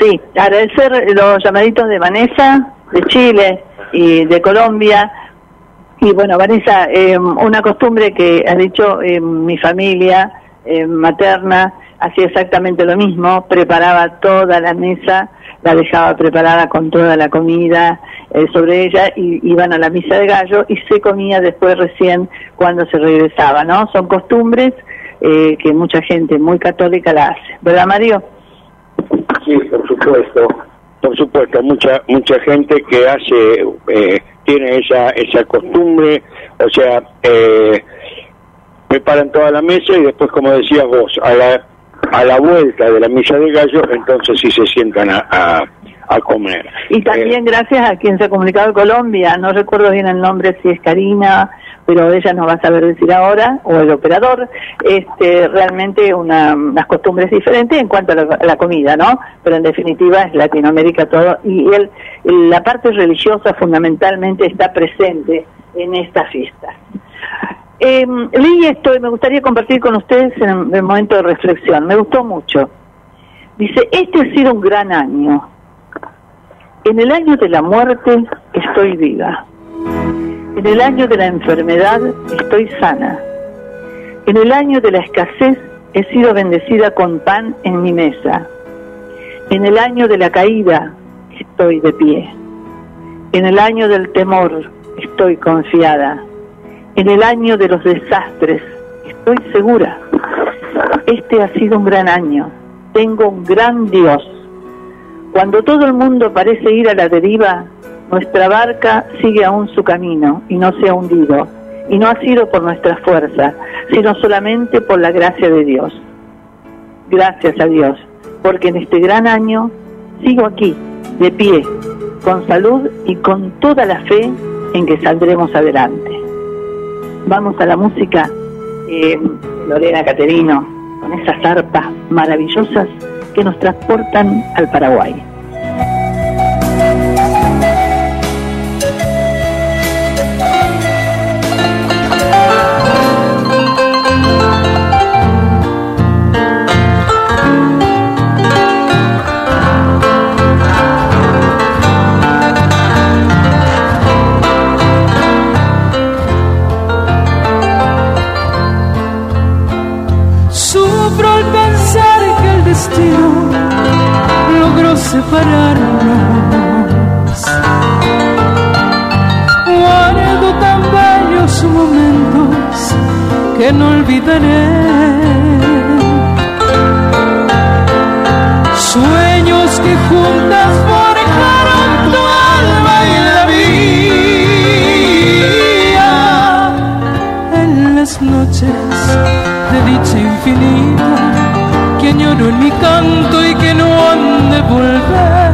Sí, agradecer los llamaditos de Vanessa, de Chile y de Colombia. Y bueno, Vanessa, eh, una costumbre que ha dicho mi familia eh, materna, hacía exactamente lo mismo, preparaba toda la mesa, la dejaba preparada con toda la comida eh, sobre ella y iban a la misa de gallo y se comía después recién cuando se regresaba, ¿no? Son costumbres eh, que mucha gente muy católica la hace, ¿verdad Mario? Sí, por supuesto, por supuesto, mucha mucha gente que hace, eh, tiene esa esa costumbre, o sea, eh, preparan toda la mesa y después, como decías vos, a la a la vuelta de la misa de gallo, entonces sí se sientan a, a, a comer. Y también gracias a quien se ha comunicado de Colombia, no recuerdo bien el nombre, si es Karina, pero ella nos va a saber decir ahora, o el operador, este, realmente una, unas costumbres diferentes en cuanto a la, a la comida, ¿no? Pero en definitiva es Latinoamérica todo, y él, la parte religiosa fundamentalmente está presente en estas fiestas. Eh, leí esto y me gustaría compartir con ustedes en el momento de reflexión. Me gustó mucho. Dice, este ha sido un gran año. En el año de la muerte estoy viva. En el año de la enfermedad estoy sana. En el año de la escasez he sido bendecida con pan en mi mesa. En el año de la caída estoy de pie. En el año del temor estoy confiada. En el año de los desastres estoy segura. Este ha sido un gran año. Tengo un gran Dios. Cuando todo el mundo parece ir a la deriva, nuestra barca sigue aún su camino y no se ha hundido. Y no ha sido por nuestra fuerza, sino solamente por la gracia de Dios. Gracias a Dios, porque en este gran año sigo aquí, de pie, con salud y con toda la fe en que saldremos adelante. Vamos a la música, eh, Lorena Caterino, con esas arpas maravillosas que nos transportan al Paraguay. separarnos. Guardo tan bellos momentos que no olvidaré. Sueños que juntas forjaron tu alma y la mía. En las noches de dicha infinita que añoro en mi canto y que no han de volver.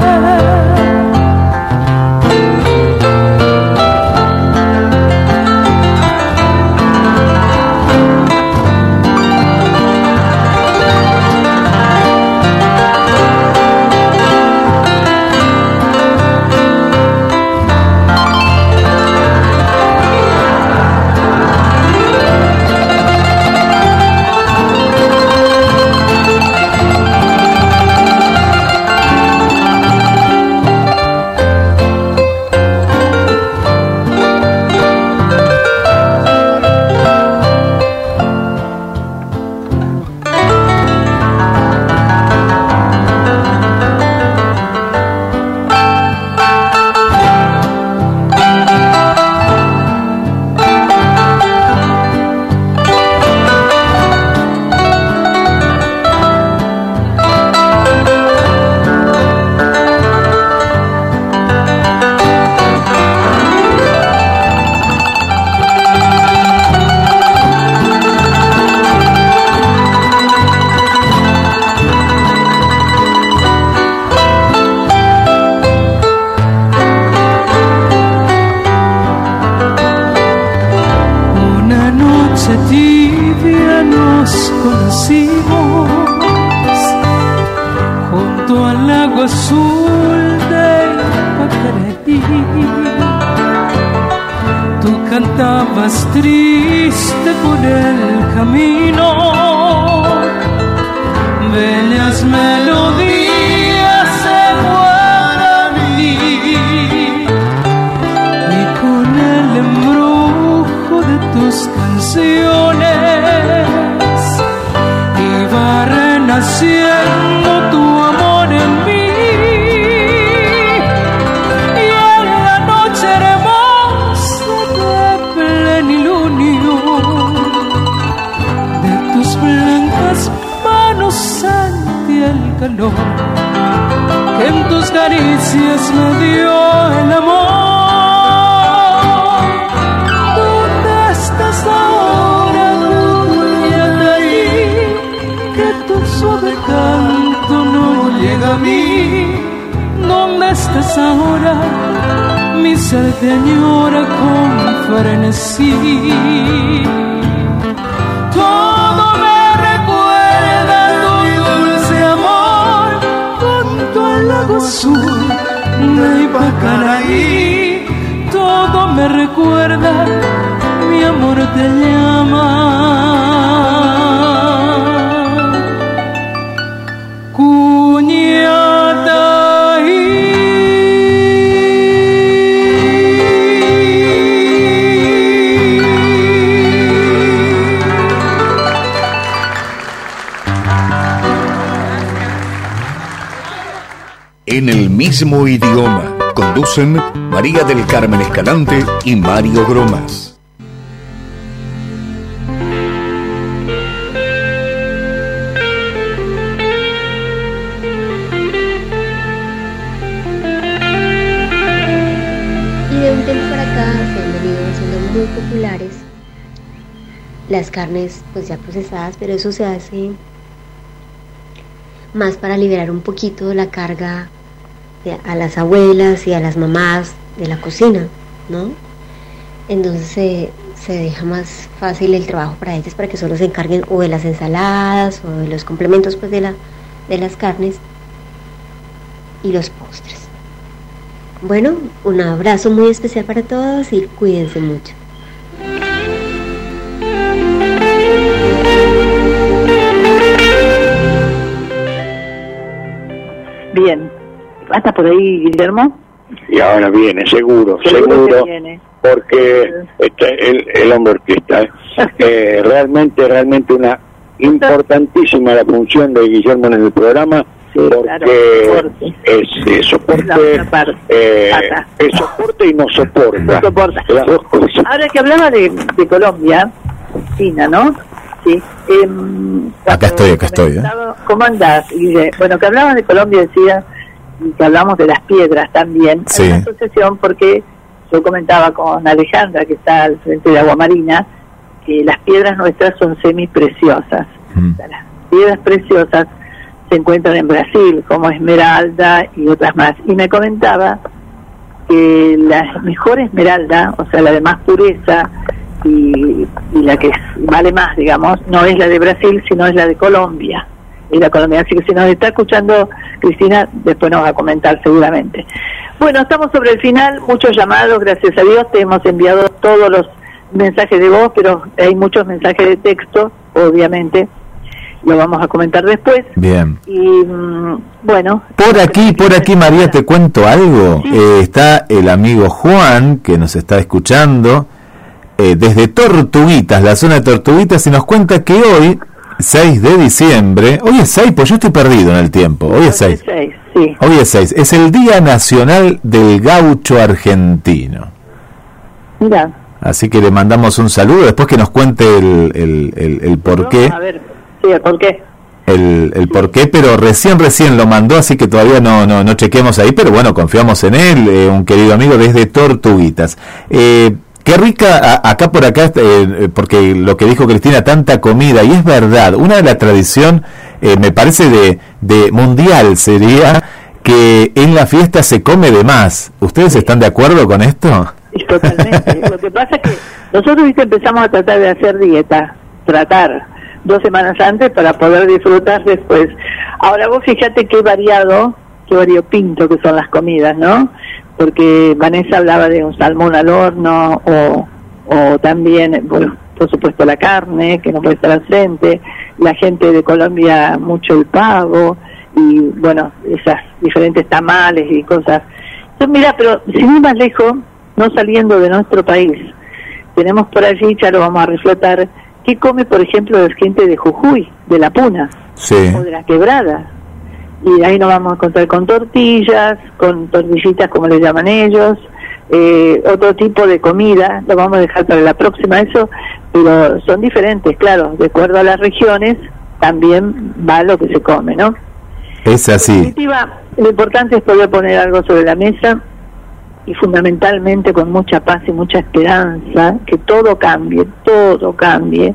Del Carmen Escalante y Mario Gromas. Y de un tiempo para acá se han venido siendo muy populares las carnes pues ya procesadas, pero eso se hace más para liberar un poquito la carga a las abuelas y a las mamás de la cocina, ¿no? Entonces se, deja más fácil el trabajo para ellas para que solo se encarguen o de las ensaladas o de los complementos pues de, la, de las carnes y los postres. Bueno, un abrazo muy especial para todos y cuídense mucho. Bien. ¿Hasta por ahí, Guillermo? Y ahora viene, seguro, Seguro seguro, viene. porque este, el, el hombre orquesta, ¿eh? (laughs) Eh, realmente, realmente una importantísima la función de Guillermo en el programa, porque es eh, soporte, eh, es soporte y no soporta, las dos cosas. Ahora que hablaba de, de Colombia, China, ¿no? Sí. em, Acá estoy, acá estoy. ¿eh? ¿Cómo andás? Bueno, que hablaba de Colombia, decía, que hablamos de las piedras también. Sí. Hay una asociación porque yo comentaba con Alejandra, que está al frente de Agua Marina, que las piedras nuestras son semipreciosas. Las piedras preciosas se encuentran en Brasil, como Esmeralda y otras más. Y me comentaba que la mejor Esmeralda, o sea, la de más pureza y, y la que vale más, digamos, no es la de Brasil, sino es la de Colombia. Y la Colombia, así que si nos está escuchando Cristina, después nos va a comentar seguramente. Bueno, estamos sobre el final, muchos llamados, gracias a Dios, te hemos enviado todos los mensajes de voz, pero hay muchos mensajes de texto, obviamente, lo vamos a comentar después. Bien. Y mm, bueno, Por aquí, por aquí, María, te cuento algo. Eh, está el amigo Juan, que nos está escuchando eh, desde Tortuguitas, la zona de Tortuguitas, y nos cuenta que hoy, 6 de diciembre, hoy es 6, pues yo estoy perdido en el tiempo, hoy es 6. seis, sí. Hoy es 6, es el Día Nacional del Gaucho Argentino. Mira, Así que le mandamos un saludo, después que nos cuente el, el, el, el por qué. a ver, sí, ¿por qué? el, el por qué, pero recién, recién lo mandó, así que todavía no, no, no chequemos ahí, pero bueno, confiamos en él, eh, un querido amigo desde Tortuguitas. Eh, qué rica, a- acá por acá, eh, eh, porque lo que dijo Cristina, tanta comida, y es verdad, una de la tradición, eh, me parece de, de mundial sería que en la fiesta se come de más. ¿Ustedes están de acuerdo con esto? Totalmente. (laughs) Lo que pasa es que nosotros ¿viste? empezamos a tratar de hacer dieta, tratar dos semanas antes para poder disfrutar después. Ahora vos fíjate qué variado, qué variopinto que son las comidas, ¿no? Porque Vanessa hablaba de un salmón al horno o, o también, bueno, por supuesto la carne, que no puede estar ausente, la gente de Colombia mucho el pavo y bueno, esas diferentes tamales y cosas. Entonces, mira, pero sin ir más lejos, no saliendo de nuestro país, tenemos por allí, ya lo vamos a reflotar, ¿qué come, por ejemplo, la gente de Jujuy, de La Puna Sí. o de la Quebrada? Y ahí nos vamos a encontrar con tortillas, con tortillitas como le llaman ellos, eh, otro tipo de comida, lo vamos a dejar para la próxima eso, pero son diferentes, claro, de acuerdo a las regiones también va lo que se come, ¿no? Es En así. definitiva, lo importante es poder poner algo sobre la mesa y fundamentalmente con mucha paz y mucha esperanza, que todo cambie, todo cambie,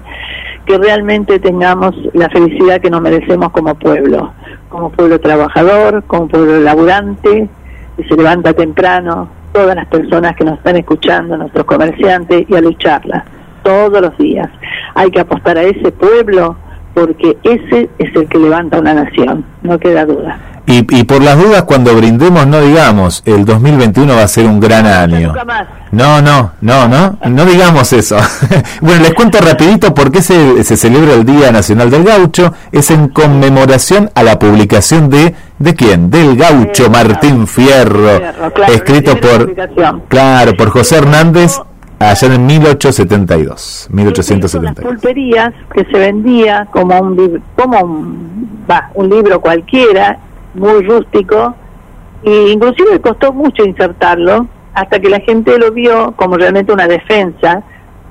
que realmente tengamos la felicidad que nos merecemos como pueblo, como pueblo trabajador, como pueblo laburante, que se levanta temprano, todas las personas que nos están escuchando, nuestros comerciantes, y a lucharla todos los días. Hay que apostar a ese pueblo porque ese es el que levanta una nación, no queda duda. Y, y por las dudas, cuando brindemos, no digamos, el 2021 va a ser un gran año. Nunca más. No, no, no, no, no digamos eso. (laughs) bueno, les cuento rapidito por qué se, se celebra el Día Nacional del Gaucho. Es en conmemoración a la publicación de, ¿de quién? Del gaucho Martín Fierro, Fierro, claro, escrito por, claro, por José Hernández allá en 1872, Las 1872. pulperías que se vendía como un libro, como un, va, un libro cualquiera, muy rústico, e inclusive costó mucho insertarlo hasta que la gente lo vio como realmente una defensa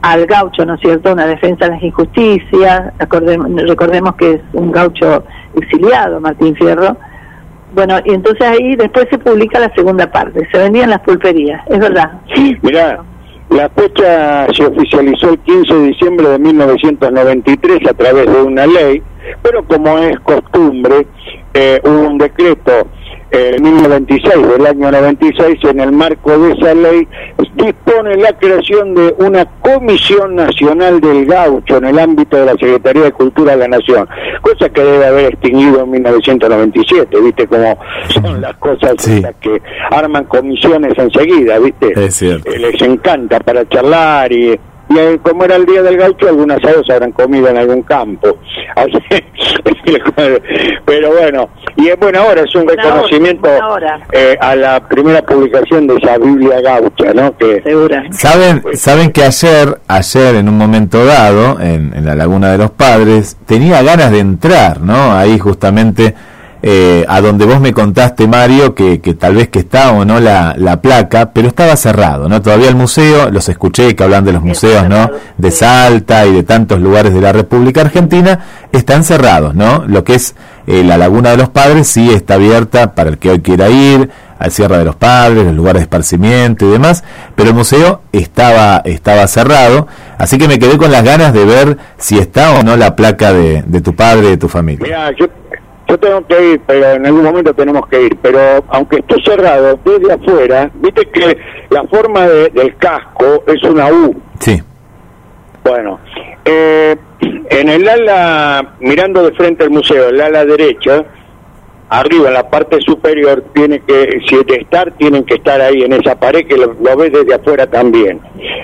al gaucho, ¿no es cierto? Una defensa a las injusticias, recordemos, recordemos que es un gaucho exiliado, Martín Fierro. Bueno, y entonces ahí después se publica la segunda parte, se vendían las pulperías, es verdad. Mirá, la fecha se oficializó el 15 de diciembre de 1993 a través de una ley, pero como es costumbre, eh, hubo un decreto eh, en 1996 del año 96 en el marco de esa ley dispone la creación de una comisión nacional del gaucho en el ámbito de la Secretaría de Cultura de la Nación cosa que debe haber extinguido en 1997 viste cómo son las cosas estas que arman comisiones enseguida viste Es cierto. Eh, les encanta para charlar y, y eh, como era el día del gaucho algunas asados habrán comido en algún campo. (laughs) Así- pero bueno y es buena hora es un reconocimiento eh, a la primera publicación de esa Biblia gaucha no que Saben, saben que ayer, ayer en un momento dado, en, en la Laguna de los Padres, tenía ganas de entrar, ¿no? Ahí justamente eh, a donde vos me contaste, Mario, que, que tal vez que está o no la, la placa, pero estaba cerrado, ¿no? Todavía el museo, los escuché que hablan de los museos, ¿no? De Salta y de tantos lugares de la República Argentina, están cerrados, ¿no? Lo que es eh, la Laguna de los Padres sí está abierta para el que hoy quiera ir, a Sierra de los Padres, los lugares de esparcimiento y demás, pero el museo estaba, estaba cerrado, así que me quedé con las ganas de ver si está o no la placa de, de tu padre, de tu familia. Mira, yo, yo tengo que ir, pero en algún momento tenemos que ir. Pero aunque esté cerrado, desde afuera, viste que la forma de- del casco es una U. Sí. Bueno, eh, en el ala, mirando de frente al museo, el ala derecha, arriba en la parte superior, tiene que, si de estar, tienen que estar ahí en esa pared que lo, lo ves desde afuera también.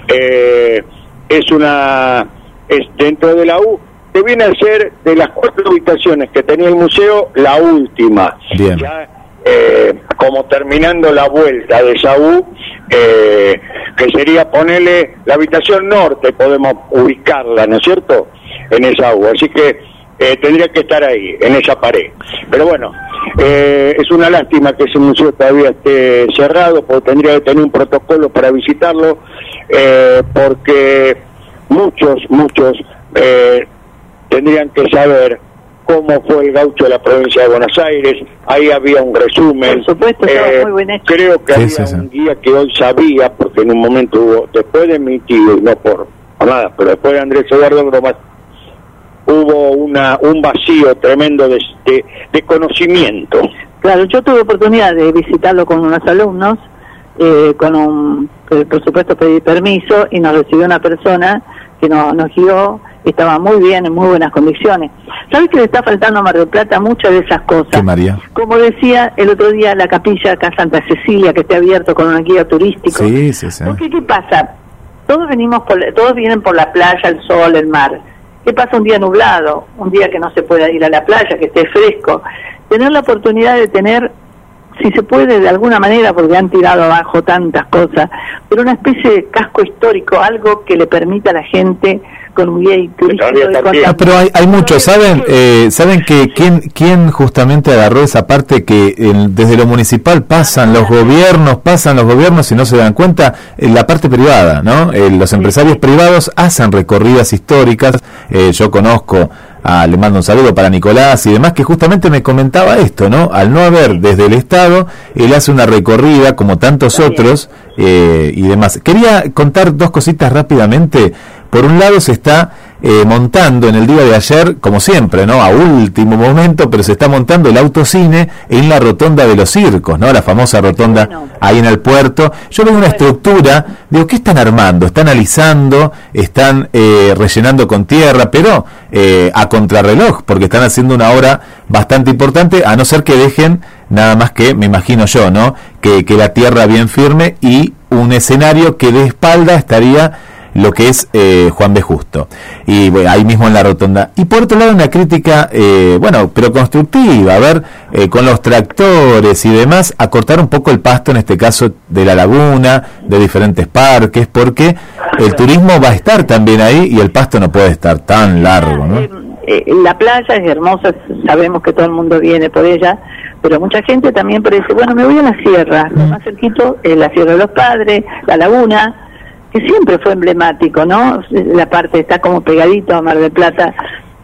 Eh, es una, es dentro de la U, que viene a ser de las cuatro habitaciones que tenía el museo, la última. Bien. Ya, eh, como terminando la vuelta de U, eh, que sería ponerle la habitación norte, podemos ubicarla, ¿no es cierto? En esa U. Así que eh, tendría que estar ahí, en esa pared. Pero bueno, eh, es una lástima que ese museo todavía esté cerrado, porque tendría que tener un protocolo para visitarlo, eh, porque muchos, muchos eh, tendrían que saber cómo fue el gaucho de la provincia de Buenos Aires, ahí había un resumen. Por supuesto, Eh, muy bien hecho. Creo que Sí, había sí, sí. un guía que hoy sabía, porque en un momento hubo, después de mi tío, y no por, por nada, pero después de Andrés Eduardo Bromas, hubo una un vacío tremendo de, de, de conocimiento. Claro, yo tuve oportunidad de visitarlo con unos alumnos, eh, con un, eh, por supuesto pedí permiso y nos recibió una persona que nos, nos guió, estaba muy bien, en muy buenas condiciones. ¿Sabes que le está faltando a Mar del Plata muchas de esas cosas? ¿Qué, María? Como decía el otro día, la capilla acá Santa Cecilia, que esté abierto con un guía turístico. Sí, sí, sí. Porque, ¿qué pasa? Todos venimos por, todos vienen por la playa, el sol, el mar. ¿Qué pasa un día nublado? Un día que no se pueda ir a la playa, que esté fresco. Tener la oportunidad de tener, si se puede de alguna manera, porque han tirado abajo tantas cosas, pero una especie de casco histórico, algo que le permita a la gente con un guía turístico de Ah, cosas. pero hay, hay muchos, ¿saben? Eh, ¿Saben que quién, quién justamente agarró esa parte que el- desde lo municipal pasan los gobiernos, pasan los gobiernos y no se dan cuenta? En la parte privada, ¿no? Eh, los empresarios privados hacen recorridas históricas. Eh, yo conozco, a, le mando un saludo para Nicolás y demás, que justamente me comentaba esto, ¿no? Al no haber desde el Estado, él hace una recorrida como tantos otros eh, y demás. Quería contar dos cositas rápidamente. Por un lado se está eh, montando en el día de ayer, como siempre, ¿no? A último momento, pero se está montando el autocine en la rotonda de los circos, ¿no? La famosa rotonda ahí en el puerto. Yo veo una estructura, digo, ¿qué están armando? Están alisando, están eh, rellenando con tierra, pero eh, a contrarreloj, porque están haciendo una obra bastante importante, a no ser que dejen nada más que, me imagino yo, ¿no? Que, que la tierra bien firme y un escenario que de espalda estaría lo que es eh, Juan B. Justo. Y bueno, ahí mismo en la rotonda. Y por otro lado, una crítica, eh, bueno, pero constructiva, a ver, eh, con los tractores y demás, a cortar un poco el pasto, en este caso de la laguna, de diferentes parques, porque el turismo va a estar también ahí y el pasto no puede estar tan largo, ¿no? Eh, la playa es hermosa, sabemos que todo el mundo viene por ella, pero mucha gente también parece, bueno, me voy a la sierra, lo más cerquito es la Sierra de los Padres, la laguna, que siempre fue emblemático, ¿no? La parte está como pegadito a Mar del Plata.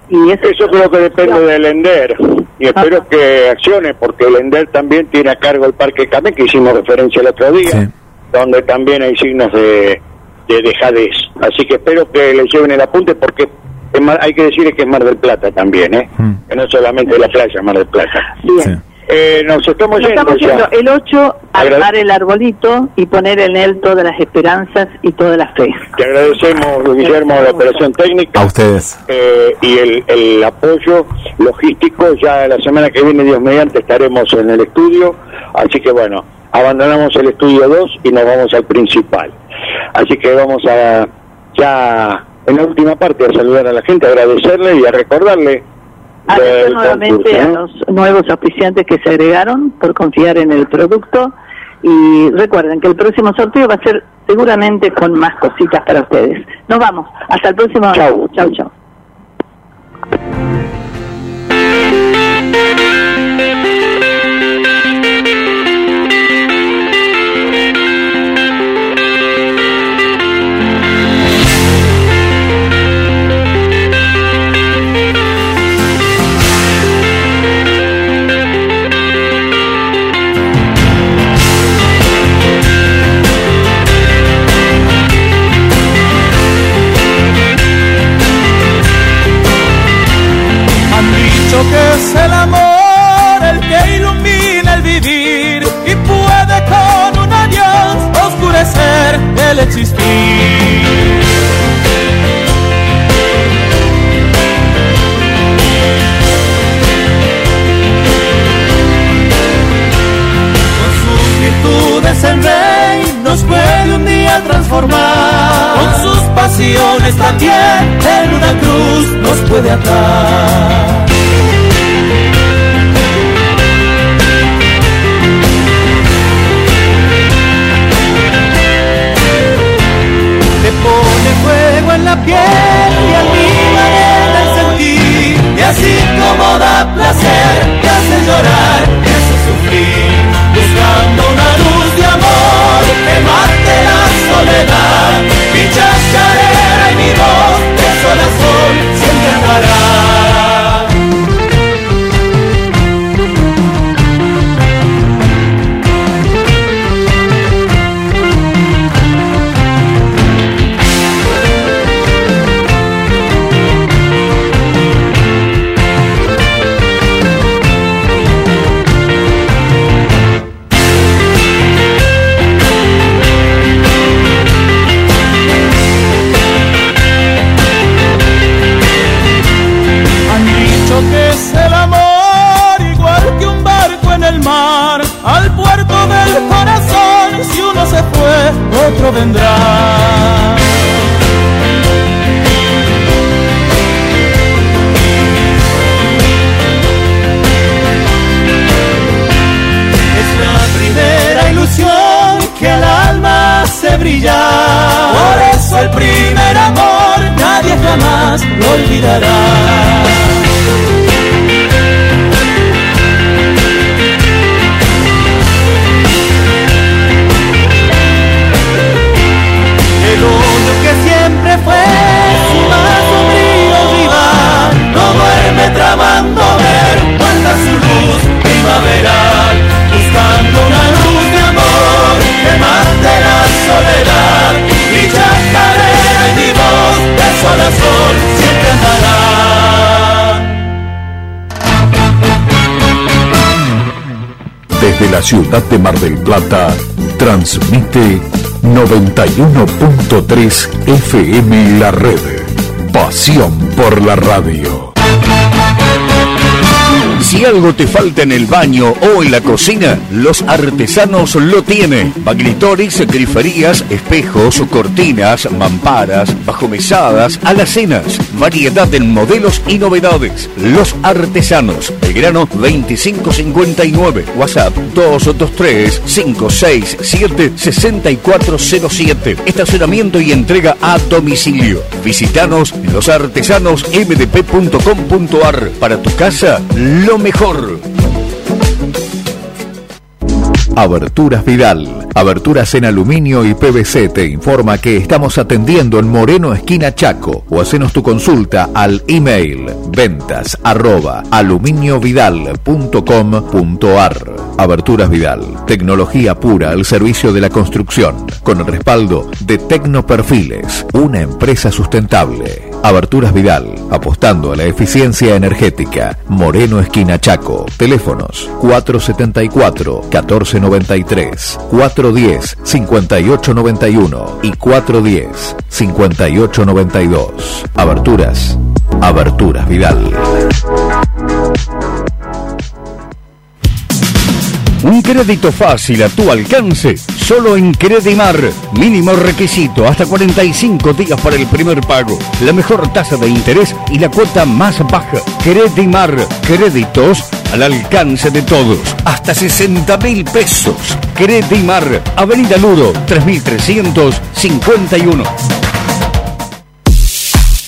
y Eso, Eso creo que depende del ENDER y espero que accione porque el ENDER también tiene a cargo el Parque Camé que hicimos referencia el otro día, donde también hay signos de, de dejadez. Así que espero que le lleven el apunte porque es Mar- hay que decir que es Mar del Plata también, ¿eh? Que no solamente la playa Mar del Plata. Bien. Eh, nos estamos Nos yendo estamos yendo el 8 armar el arbolito y poner en él todas las esperanzas y toda la fe. Te agradecemos, Guillermo, la operación técnica. A ustedes. eh, y el, el apoyo logístico. Ya la semana que viene, Dios mediante, estaremos en el estudio. Así que bueno, abandonamos el estudio 2 y nos vamos al principal. Así que vamos a ya en la última parte a saludar a la gente, agradecerle y a recordarle. Agradecer nuevamente concurso, a los nuevos auspiciantes que se agregaron por confiar en el producto y recuerden que el próximo sorteo va a ser seguramente con más cositas para ustedes. Nos vamos. Hasta el próximo. Chau. Chau, chau. es el amor el que ilumina el vivir y puede con un adiós oscurecer el existir. Con sus virtudes el rey nos puede un día transformar. Con sus pasiones también en una cruz nos puede atar ciudad de Mar del Plata, transmite 91.3 FM La Red. Pasión por la radio. Si algo te falta en el baño o en la cocina, los artesanos lo tienen. Baglitorix, griferías, espejos, cortinas, mamparas, bajomesadas, alacenas, variedad en modelos y novedades. Los artesanos, Belgrano 2559, WhatsApp 223 567 6407. Estacionamiento y entrega a domicilio. Visitanos losartesanosmdp.com.ar. Para tu casa, lo mejor. Aberturas Vidal. Aberturas en aluminio y PVC te informa que estamos atendiendo en Moreno Esquina Chaco o hacenos tu consulta al email ventas arroba aluminiovidal.com.ar Aberturas Vidal. Tecnología pura al servicio de la construcción con el respaldo de Tecnoperfiles, una empresa sustentable. Aberturas Vidal, apostando a la eficiencia energética. Moreno Esquina Chaco. Teléfonos 474 1493, 410 5891 y 410 5892. Aberturas. Aberturas Vidal. Un crédito fácil a tu alcance, solo en Credimar. Mínimo requisito, hasta 45 días para el primer pago. La mejor tasa de interés y la cuota más baja. Credimar, créditos al alcance de todos. Hasta 60 mil pesos. Credimar, Avenida Ludo, 3351.